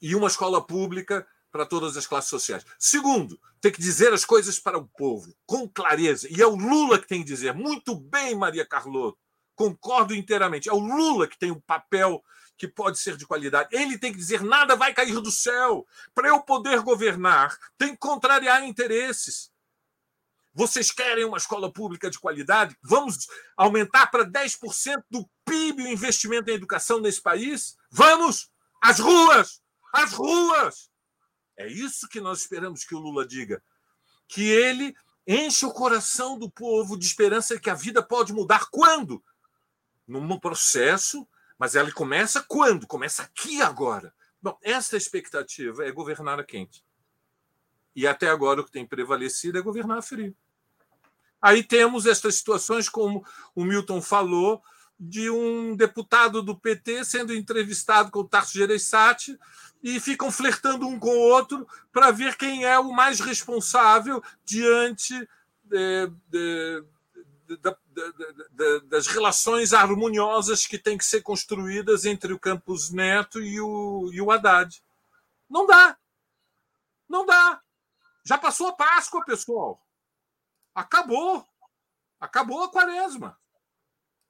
e uma escola pública para todas as classes sociais. Segundo, tem que dizer as coisas para o povo, com clareza. E é o Lula que tem que dizer. Muito bem, Maria Carlotto. Concordo inteiramente. É o Lula que tem um papel que pode ser de qualidade. Ele tem que dizer: nada vai cair do céu. Para eu poder governar, tem que contrariar interesses. Vocês querem uma escola pública de qualidade? Vamos aumentar para 10% do PIB o investimento em educação nesse país? Vamos! As ruas! As ruas! É isso que nós esperamos que o Lula diga. Que ele enche o coração do povo de esperança que a vida pode mudar quando? Num processo, mas ela começa quando? Começa aqui agora. Bom, essa expectativa é governar a quente. E até agora o que tem prevalecido é governar a frio. Aí temos estas situações, como o Milton falou, de um deputado do PT sendo entrevistado com o Tarso Gereissati e ficam flertando um com o outro para ver quem é o mais responsável diante de, de, de, das relações harmoniosas que têm que ser construídas entre o Campos Neto e o, e o Haddad. Não dá. Não dá. Já passou a Páscoa, pessoal. Acabou. Acabou a quaresma.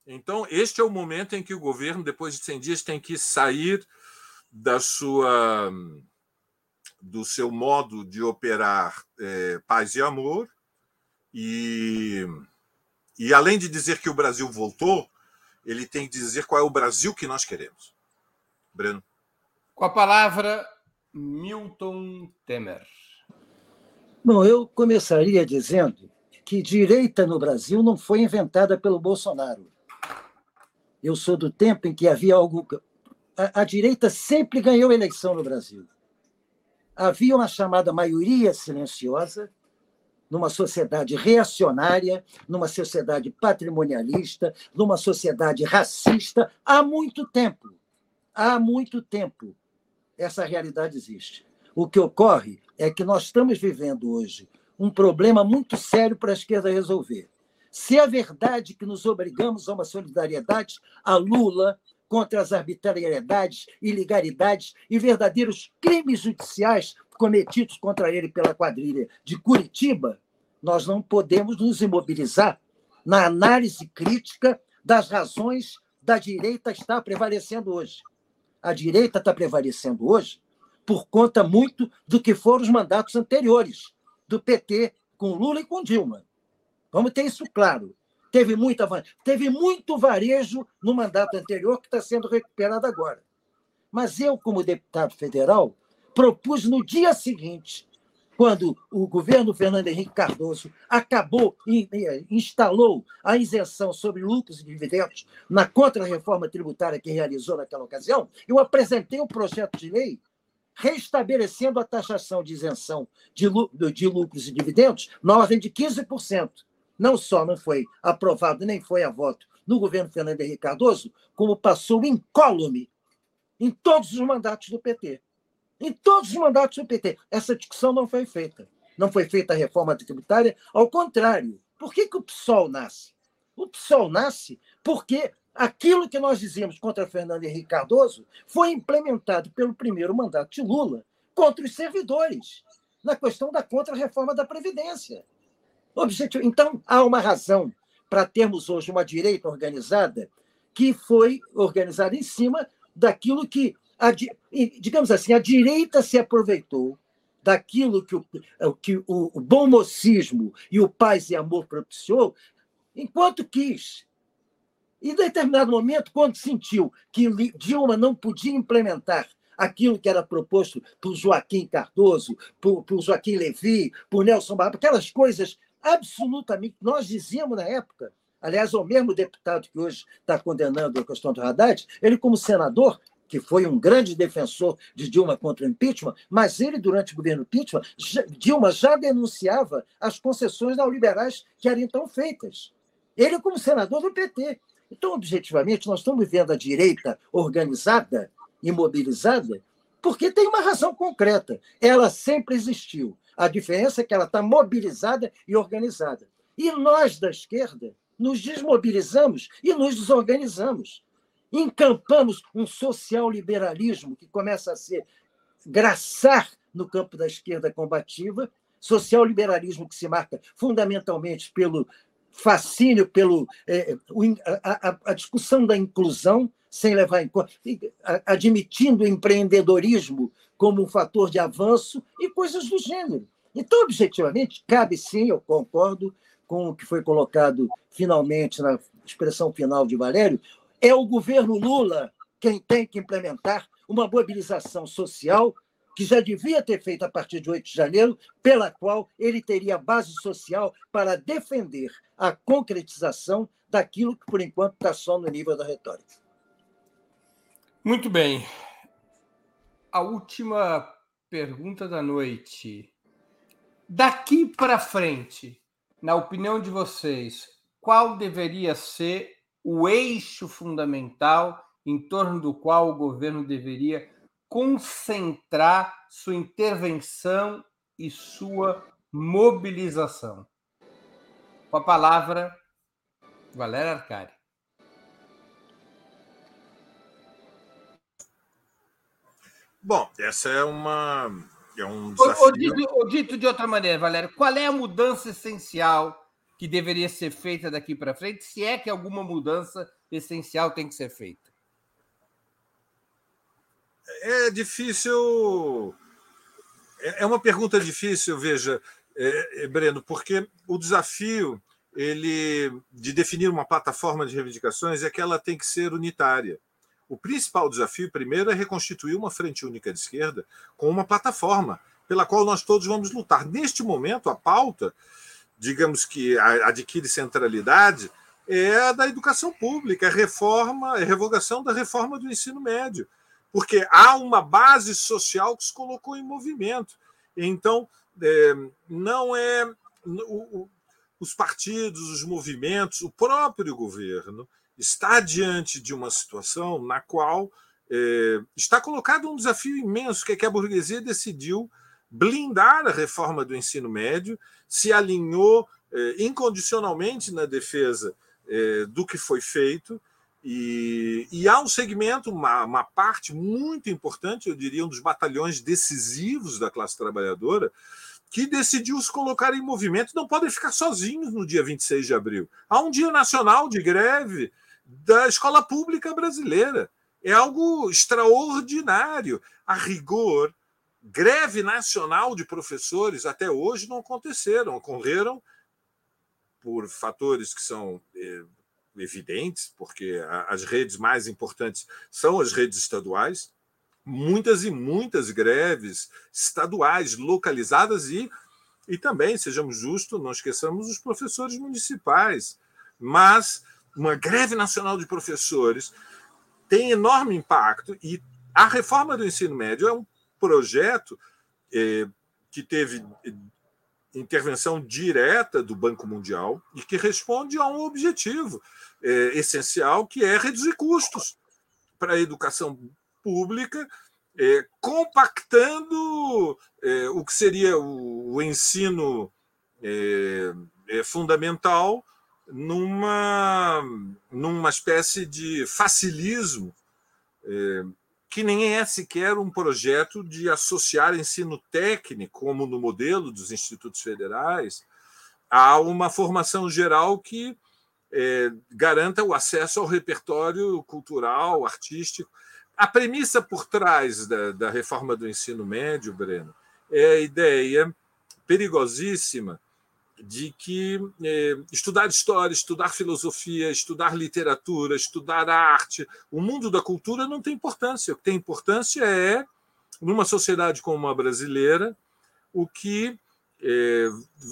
Então, este é o momento em que o governo, depois de 100 dias, tem que sair da sua do seu modo de operar é, paz e amor e, e além de dizer que o Brasil voltou, ele tem que dizer qual é o Brasil que nós queremos. Breno. Com a palavra, Milton Temer. Bom, eu começaria dizendo que direita no Brasil não foi inventada pelo Bolsonaro. Eu sou do tempo em que havia algo. A, direita sempre ganhou eleição no Brasil. Havia uma chamada maioria silenciosa, numa sociedade reacionária, numa sociedade patrimonialista, numa sociedade racista, há muito tempo. Há muito tempo. Essa realidade existe. O que ocorre é que nós estamos vivendo hoje um problema muito sério para a esquerda resolver. Se é verdade que nos obrigamos a uma solidariedade a Lula contra as arbitrariedades, ilegalidades e verdadeiros crimes judiciais cometidos contra ele pela quadrilha de Curitiba, nós não podemos nos imobilizar na análise crítica das razões da direita estar prevalecendo hoje. A direita está prevalecendo hoje por conta muito do que foram os mandatos anteriores do PT com Lula e com Dilma. Vamos ter isso claro. Teve, muita, teve muito varejo no mandato anterior que está sendo recuperado agora. Mas eu, como deputado federal, propus no dia seguinte, quando o governo Fernando Henrique Cardoso acabou e instalou a isenção sobre lucros e dividendos na contra-reforma tributária que realizou naquela ocasião, eu apresentei um projeto de lei restabelecendo a taxação de isenção de, de lucros e dividendos na ordem de 15%. Não só não foi aprovado, nem foi a voto no governo Fernando Henrique Cardoso, como passou incólume em todos os mandatos do PT. Em todos os mandatos do PT. Essa discussão não foi feita. Não foi feita a reforma tributária, ao contrário. Por que, que o PSOL nasce? O PSOL nasce porque Aquilo que nós dizíamos contra Fernando Henrique Cardoso foi implementado pelo primeiro mandato de Lula contra os servidores, na questão da contra-reforma da Previdência. Objetivo. Então, há uma razão para termos hoje uma direita organizada que foi organizada em cima daquilo que, a, digamos assim, a direita se aproveitou daquilo que o, que o bom mocismo e o paz e amor propiciou, enquanto quis e, em determinado momento, quando sentiu que Dilma não podia implementar aquilo que era proposto por Joaquim Cardoso, por, por Joaquim Levi, por Nelson Barra, aquelas coisas absolutamente. Nós dizíamos na época, aliás, o mesmo deputado que hoje está condenando a questão do Haddad, ele, como senador, que foi um grande defensor de Dilma contra o impeachment, mas ele, durante o governo impeachment, Dilma já denunciava as concessões neoliberais que eram então feitas. Ele, como senador do PT. Então, objetivamente, nós estamos vendo a direita organizada e mobilizada porque tem uma razão concreta. Ela sempre existiu. A diferença é que ela está mobilizada e organizada. E nós, da esquerda, nos desmobilizamos e nos desorganizamos. Encampamos um social-liberalismo que começa a ser graçar no campo da esquerda combativa, social-liberalismo que se marca fundamentalmente pelo fascínio pelo é, a, a, discussão da inclusão sem levar em conta, admitindo o empreendedorismo como um fator de avanço e coisas do gênero. Então, objetivamente, cabe sim, eu concordo com o que foi colocado finalmente na expressão final de Valério, é o governo Lula quem tem que implementar uma mobilização social que já devia ter feito a partir de 8 de janeiro, pela qual ele teria base social para defender a concretização daquilo que, por enquanto, está só no nível da retórica. Muito bem. A última pergunta da noite. Daqui para frente, na opinião de vocês, qual deveria ser o eixo fundamental em torno do qual o governo deveria concentrar sua intervenção e sua mobilização. Com a palavra, Valéria Arcari. Bom, essa é uma é um desafio. Ou, dito, ou dito de outra maneira, Valéria, qual é a mudança essencial que deveria ser feita daqui para frente, se é que alguma mudança essencial tem que ser feita? É difícil. É, é uma pergunta difícil, veja, é, é, Breno, porque o desafio ele de definir uma plataforma de reivindicações é que ela tem que ser unitária. O principal desafio, primeiro, é reconstituir uma frente única de esquerda com uma plataforma pela qual nós todos vamos lutar. Neste momento, a pauta, digamos que adquire centralidade, é a da educação pública, a reforma, a revogação da reforma do ensino médio, porque há uma base social que se colocou em movimento. Então, é, não é o, os partidos, os movimentos, o próprio governo está diante de uma situação na qual é, está colocado um desafio imenso, que é que a burguesia decidiu blindar a reforma do ensino médio, se alinhou é, incondicionalmente na defesa é, do que foi feito, e, e há um segmento, uma, uma, parte muito importante, eu diria, um dos batalhões decisivos da classe trabalhadora, que decidiu se colocar em movimento, não podem ficar sozinhos no dia 26 de abril. Há um dia nacional de greve da escola pública brasileira. É algo extraordinário. A rigor, greve nacional de professores até hoje não aconteceram, ocorreram por fatores que são eh, evidentes, porque as redes mais importantes são as redes estaduais, muitas e muitas greves estaduais, localizadas e, e também, sejamos justos, não esqueçamos os professores municipais. Mas uma greve nacional de professores tem enorme impacto e a reforma do ensino médio é um projeto eh, que teve intervenção direta do Banco Mundial e que responde a um objetivo eh, essencial que é reduzir custos para a educação pública, é, compactando é, o que seria o, o ensino é, é fundamental numa, numa espécie de facilismo, é, que nem é sequer um projeto de associar ensino técnico, como no modelo dos institutos federais, a uma formação geral que é, garanta o acesso ao repertório cultural, artístico. A premissa por trás da, da reforma do ensino médio, Breno, é a ideia perigosíssima de que é, estudar história, estudar filosofia, estudar literatura, estudar arte, o mundo da cultura não tem importância. O que tem importância é, numa sociedade como a brasileira, o que é,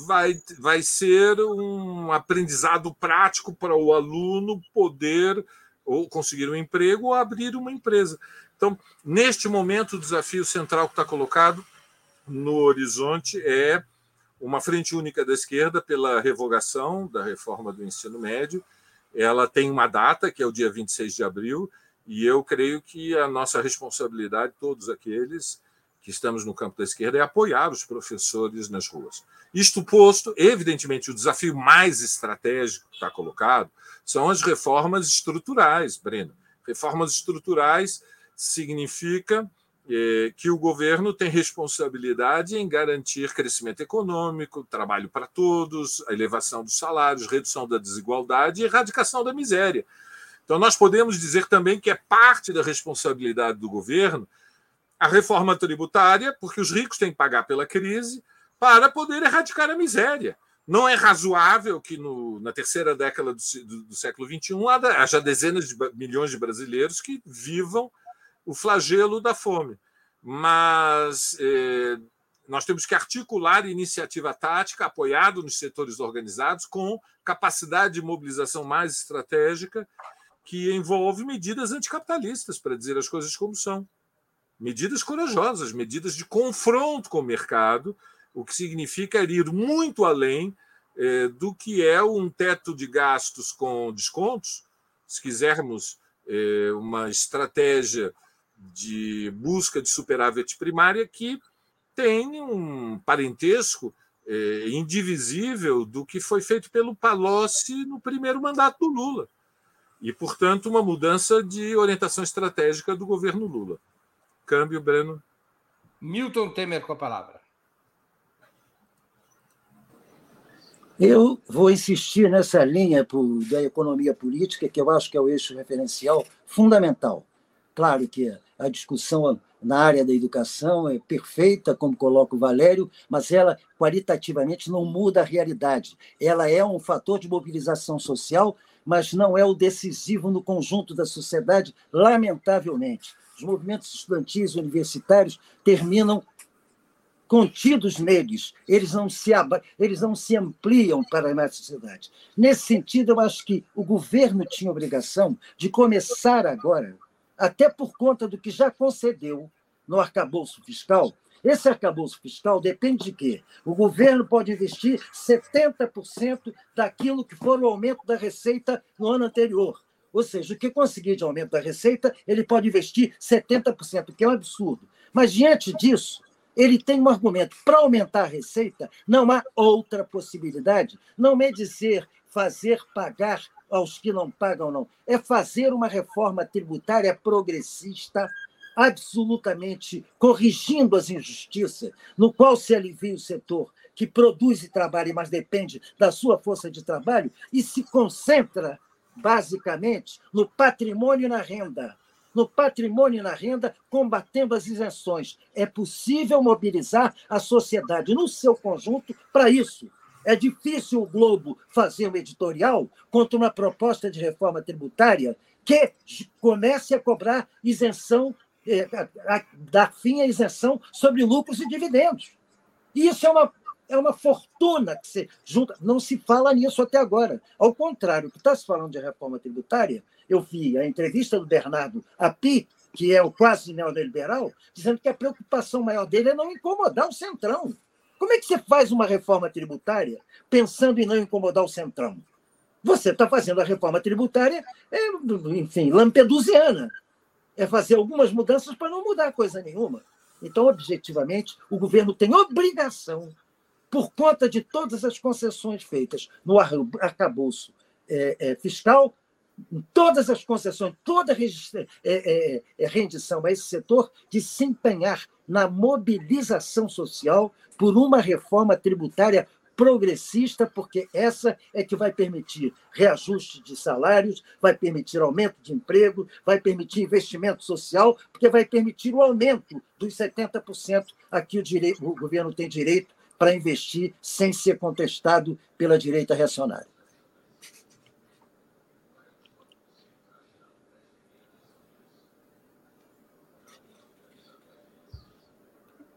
vai, vai ser um aprendizado prático para o aluno poder ou conseguir um emprego ou abrir uma empresa. Então, neste momento, o desafio central que está colocado no horizonte é uma frente única da esquerda pela revogação da reforma do ensino médio. Ela tem uma data, que é o dia 26 de abril, e eu creio que a nossa responsabilidade, todos aqueles, que estamos no campo da esquerda é apoiar os professores nas ruas. Isto posto, evidentemente, o desafio mais estratégico que está colocado são as reformas estruturais, Breno. Reformas estruturais significa que o governo tem responsabilidade em garantir crescimento econômico, trabalho para todos, a elevação dos salários, redução da desigualdade e erradicação da miséria. Então, nós podemos dizer também que é parte da responsabilidade do governo a reforma tributária, porque os ricos têm que pagar pela crise para poder erradicar a miséria. Não é razoável que no, na terceira década do, do, do século XXI haja dezenas de milhões de brasileiros que vivam o flagelo da fome. Mas eh, nós temos que articular iniciativa tática, apoiado nos setores organizados, com capacidade de mobilização mais estratégica, que envolve medidas anticapitalistas, para dizer as coisas como são medidas corajosas, medidas de confronto com o mercado, o que significa ir muito além eh, do que é um teto de gastos com descontos, se quisermos eh, uma estratégia de busca de superávit primária que tem um parentesco eh, indivisível do que foi feito pelo Palocci no primeiro mandato do Lula. E, portanto, uma mudança de orientação estratégica do governo Lula. Câmbio, Breno. Milton Temer com a palavra. Eu vou insistir nessa linha da economia política, que eu acho que é o eixo referencial fundamental. Claro que a discussão na área da educação é perfeita, como coloca o Valério, mas ela qualitativamente não muda a realidade. Ela é um fator de mobilização social, mas não é o decisivo no conjunto da sociedade, lamentavelmente. Os movimentos estudantis universitários terminam contidos neles, eles não se, eles não se ampliam para a sociedade. Nesse sentido, eu acho que o governo tinha obrigação de começar agora, até por conta do que já concedeu no arcabouço fiscal. Esse arcabouço fiscal depende de quê? O governo pode investir 70% daquilo que for o aumento da receita no ano anterior. Ou seja, o que conseguir de aumento da receita, ele pode investir 70%, que é um absurdo. Mas, diante disso, ele tem um argumento. Para aumentar a receita, não há outra possibilidade. Não é dizer fazer pagar aos que não pagam, não. É fazer uma reforma tributária progressista, absolutamente corrigindo as injustiças, no qual se alivia o setor que produz e trabalha, mas depende da sua força de trabalho, e se concentra, basicamente, no patrimônio e na renda no patrimônio e na renda, combatendo as isenções. É possível mobilizar a sociedade no seu conjunto para isso. É difícil o Globo fazer um editorial contra uma proposta de reforma tributária que comece a cobrar isenção, eh, dar fim à isenção sobre lucros e dividendos. Isso é uma, é uma fortuna que se junta. Não se fala nisso até agora. Ao contrário, o que está se falando de reforma tributária eu vi a entrevista do Bernardo Api, que é o quase neoliberal, dizendo que a preocupação maior dele é não incomodar o Centrão. Como é que você faz uma reforma tributária pensando em não incomodar o Centrão? Você está fazendo a reforma tributária, é, enfim, lampedusiana. É fazer algumas mudanças para não mudar coisa nenhuma. Então, objetivamente, o governo tem obrigação, por conta de todas as concessões feitas no arcabouço é, é, fiscal, todas as concessões, toda é, é, é, rendição a esse setor, de se empenhar na mobilização social por uma reforma tributária progressista, porque essa é que vai permitir reajuste de salários, vai permitir aumento de emprego, vai permitir investimento social, porque vai permitir o aumento dos 70% a que o, direito, o governo tem direito para investir sem ser contestado pela direita reacionária.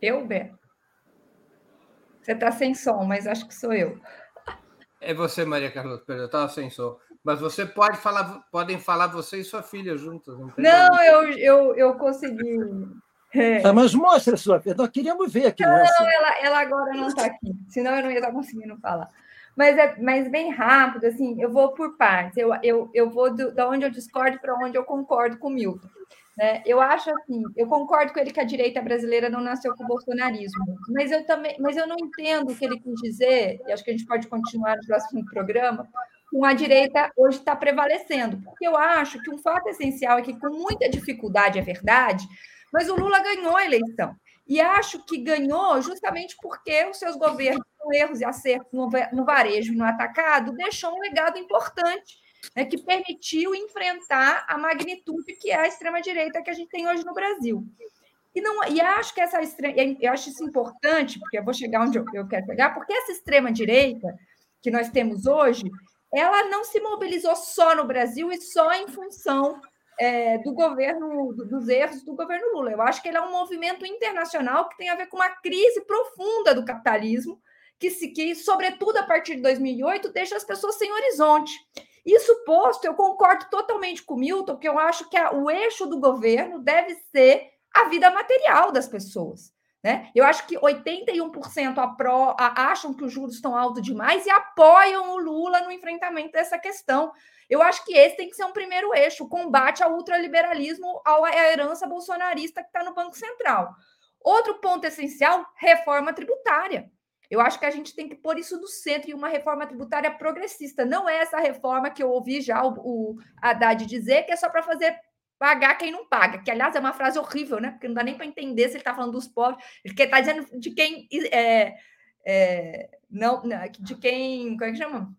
Eu, Bé? Você está sem som, mas acho que sou eu. É você, Maria Carlota, perdão, eu estava sem som. Mas você pode falar, podem falar você e sua filha juntas. Não, não eu, eu, eu consegui. É. Ah, mas mostra a sua filha, nós queríamos ver aqui. Não, não ela, ela agora não está aqui, senão eu não ia estar conseguindo falar. Mas é mas bem rápido, assim, eu vou por partes. Eu, eu, eu vou do, da onde eu discordo para onde eu concordo com o Milton. Né? Eu acho assim, eu concordo com ele que a direita brasileira não nasceu com o bolsonarismo, mas eu também, mas eu não entendo o que ele quis dizer, e acho que a gente pode continuar no próximo programa, com a direita hoje está prevalecendo, porque eu acho que um fato essencial é que, com muita dificuldade, é verdade, mas o Lula ganhou a eleição. E acho que ganhou justamente porque os seus governos, com erros e acertos no varejo e no atacado, deixou um legado importante né, que permitiu enfrentar a magnitude que é a extrema-direita que a gente tem hoje no Brasil. E, não, e acho que essa eu acho isso importante, porque eu vou chegar onde eu, quero chegar, porque essa extrema-direita que nós temos hoje, ela não se mobilizou só no Brasil e só em função é, do governo, dos erros do governo Lula. Eu acho que ele é um movimento internacional que tem a ver com uma crise profunda do capitalismo, que, se, que sobretudo a partir de 2008, deixa as pessoas sem horizonte. Isso posto, eu concordo totalmente com o Milton, que eu acho que a, o eixo do governo deve ser a vida material das pessoas. Né? Eu acho que 81% apro, a, acham que os juros estão altos demais e apoiam o Lula no enfrentamento dessa questão. Eu acho que esse tem que ser um primeiro eixo, combate ao ultraliberalismo, à herança bolsonarista que está no Banco Central. Outro ponto essencial, reforma tributária. Eu acho que a gente tem que pôr isso no centro e uma reforma tributária progressista. Não é essa reforma que eu ouvi já o, o Haddad dizer, que é só para fazer pagar quem não paga, que aliás é uma frase horrível, né? Porque não dá nem para entender se ele está falando dos pobres, ele está dizendo de quem é, é, não, de quem, como é que chama?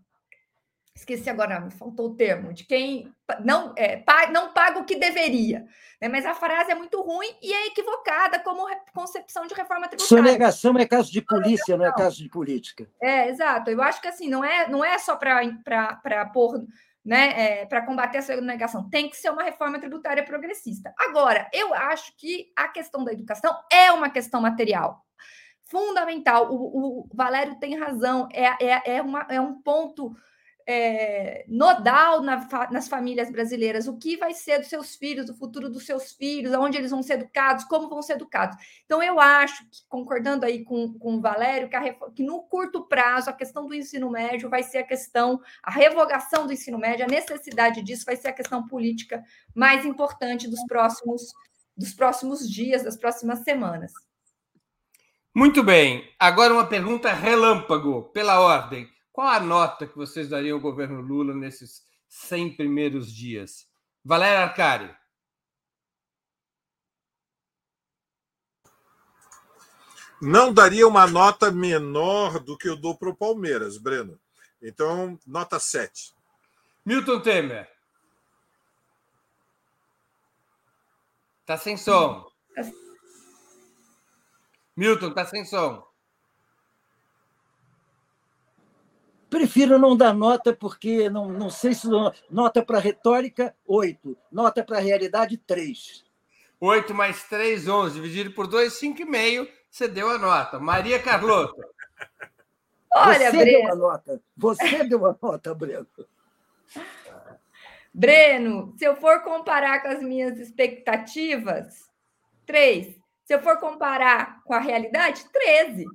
Esqueci agora, me faltou o termo, de quem não, é, não paga o que deveria. Né? Mas a frase é muito ruim e é equivocada como concepção de reforma tributária. Sonegação é caso de polícia, não é caso de política. É, exato. Eu acho que assim, não é, não é só para pôr né, é, para combater a sonegação. Tem que ser uma reforma tributária progressista. Agora, eu acho que a questão da educação é uma questão material fundamental. O, o Valério tem razão, é, é, é, uma, é um ponto é, nodal na, nas famílias brasileiras. O que vai ser dos seus filhos, o futuro dos seus filhos, aonde eles vão ser educados, como vão ser educados. Então, eu acho que, concordando aí com, com o Valério, que, a, que no curto prazo a questão do ensino médio vai ser a questão, a revogação do ensino médio, a necessidade disso vai ser a questão política mais importante dos próximos, dos próximos dias, das próximas semanas. Muito bem. Agora uma pergunta relâmpago, pela ordem. Qual a nota que vocês dariam ao governo Lula nesses 100 primeiros dias? Valéria Arcari. Não daria uma nota menor do que eu dou para o Palmeiras, Breno. Então, nota 7. Milton Temer. Tá sem som. Milton, tá sem som. Prefiro não dar nota, porque não, não sei se nota para retórica, 8. Nota para realidade, 3. 8 mais 3, 11. Dividido por 2, 5,5. Você deu a nota. Maria Carlota. Olha, Você Breno. deu a nota. Você *laughs* deu a nota, Breno. Breno, se eu for comparar com as minhas expectativas, 3. Se eu for comparar com a realidade, 13.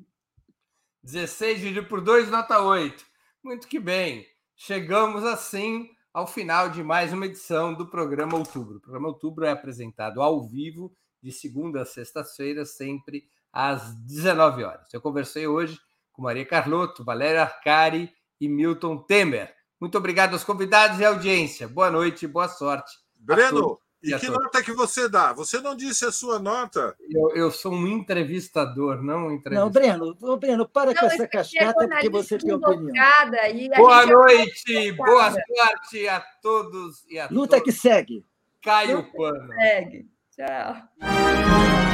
16 dividido por 2, nota 8. Muito que bem. Chegamos assim ao final de mais uma edição do programa Outubro. O programa Outubro é apresentado ao vivo de segunda a sexta-feira, sempre às 19 horas. Eu conversei hoje com Maria Carlotto, Valéria Arcari e Milton Temer. Muito obrigado aos convidados e à audiência. Boa noite boa sorte. Breno, e que nota que você dá? Você não disse a sua nota. Eu, eu sou um entrevistador, não um entrevistador. Não, Breno, Breno para não, com essa cascata, porque você tem opinião. Boa noite, boa sorte a todos e a Luta todos. que segue. Caio Pano. Segue. Tchau.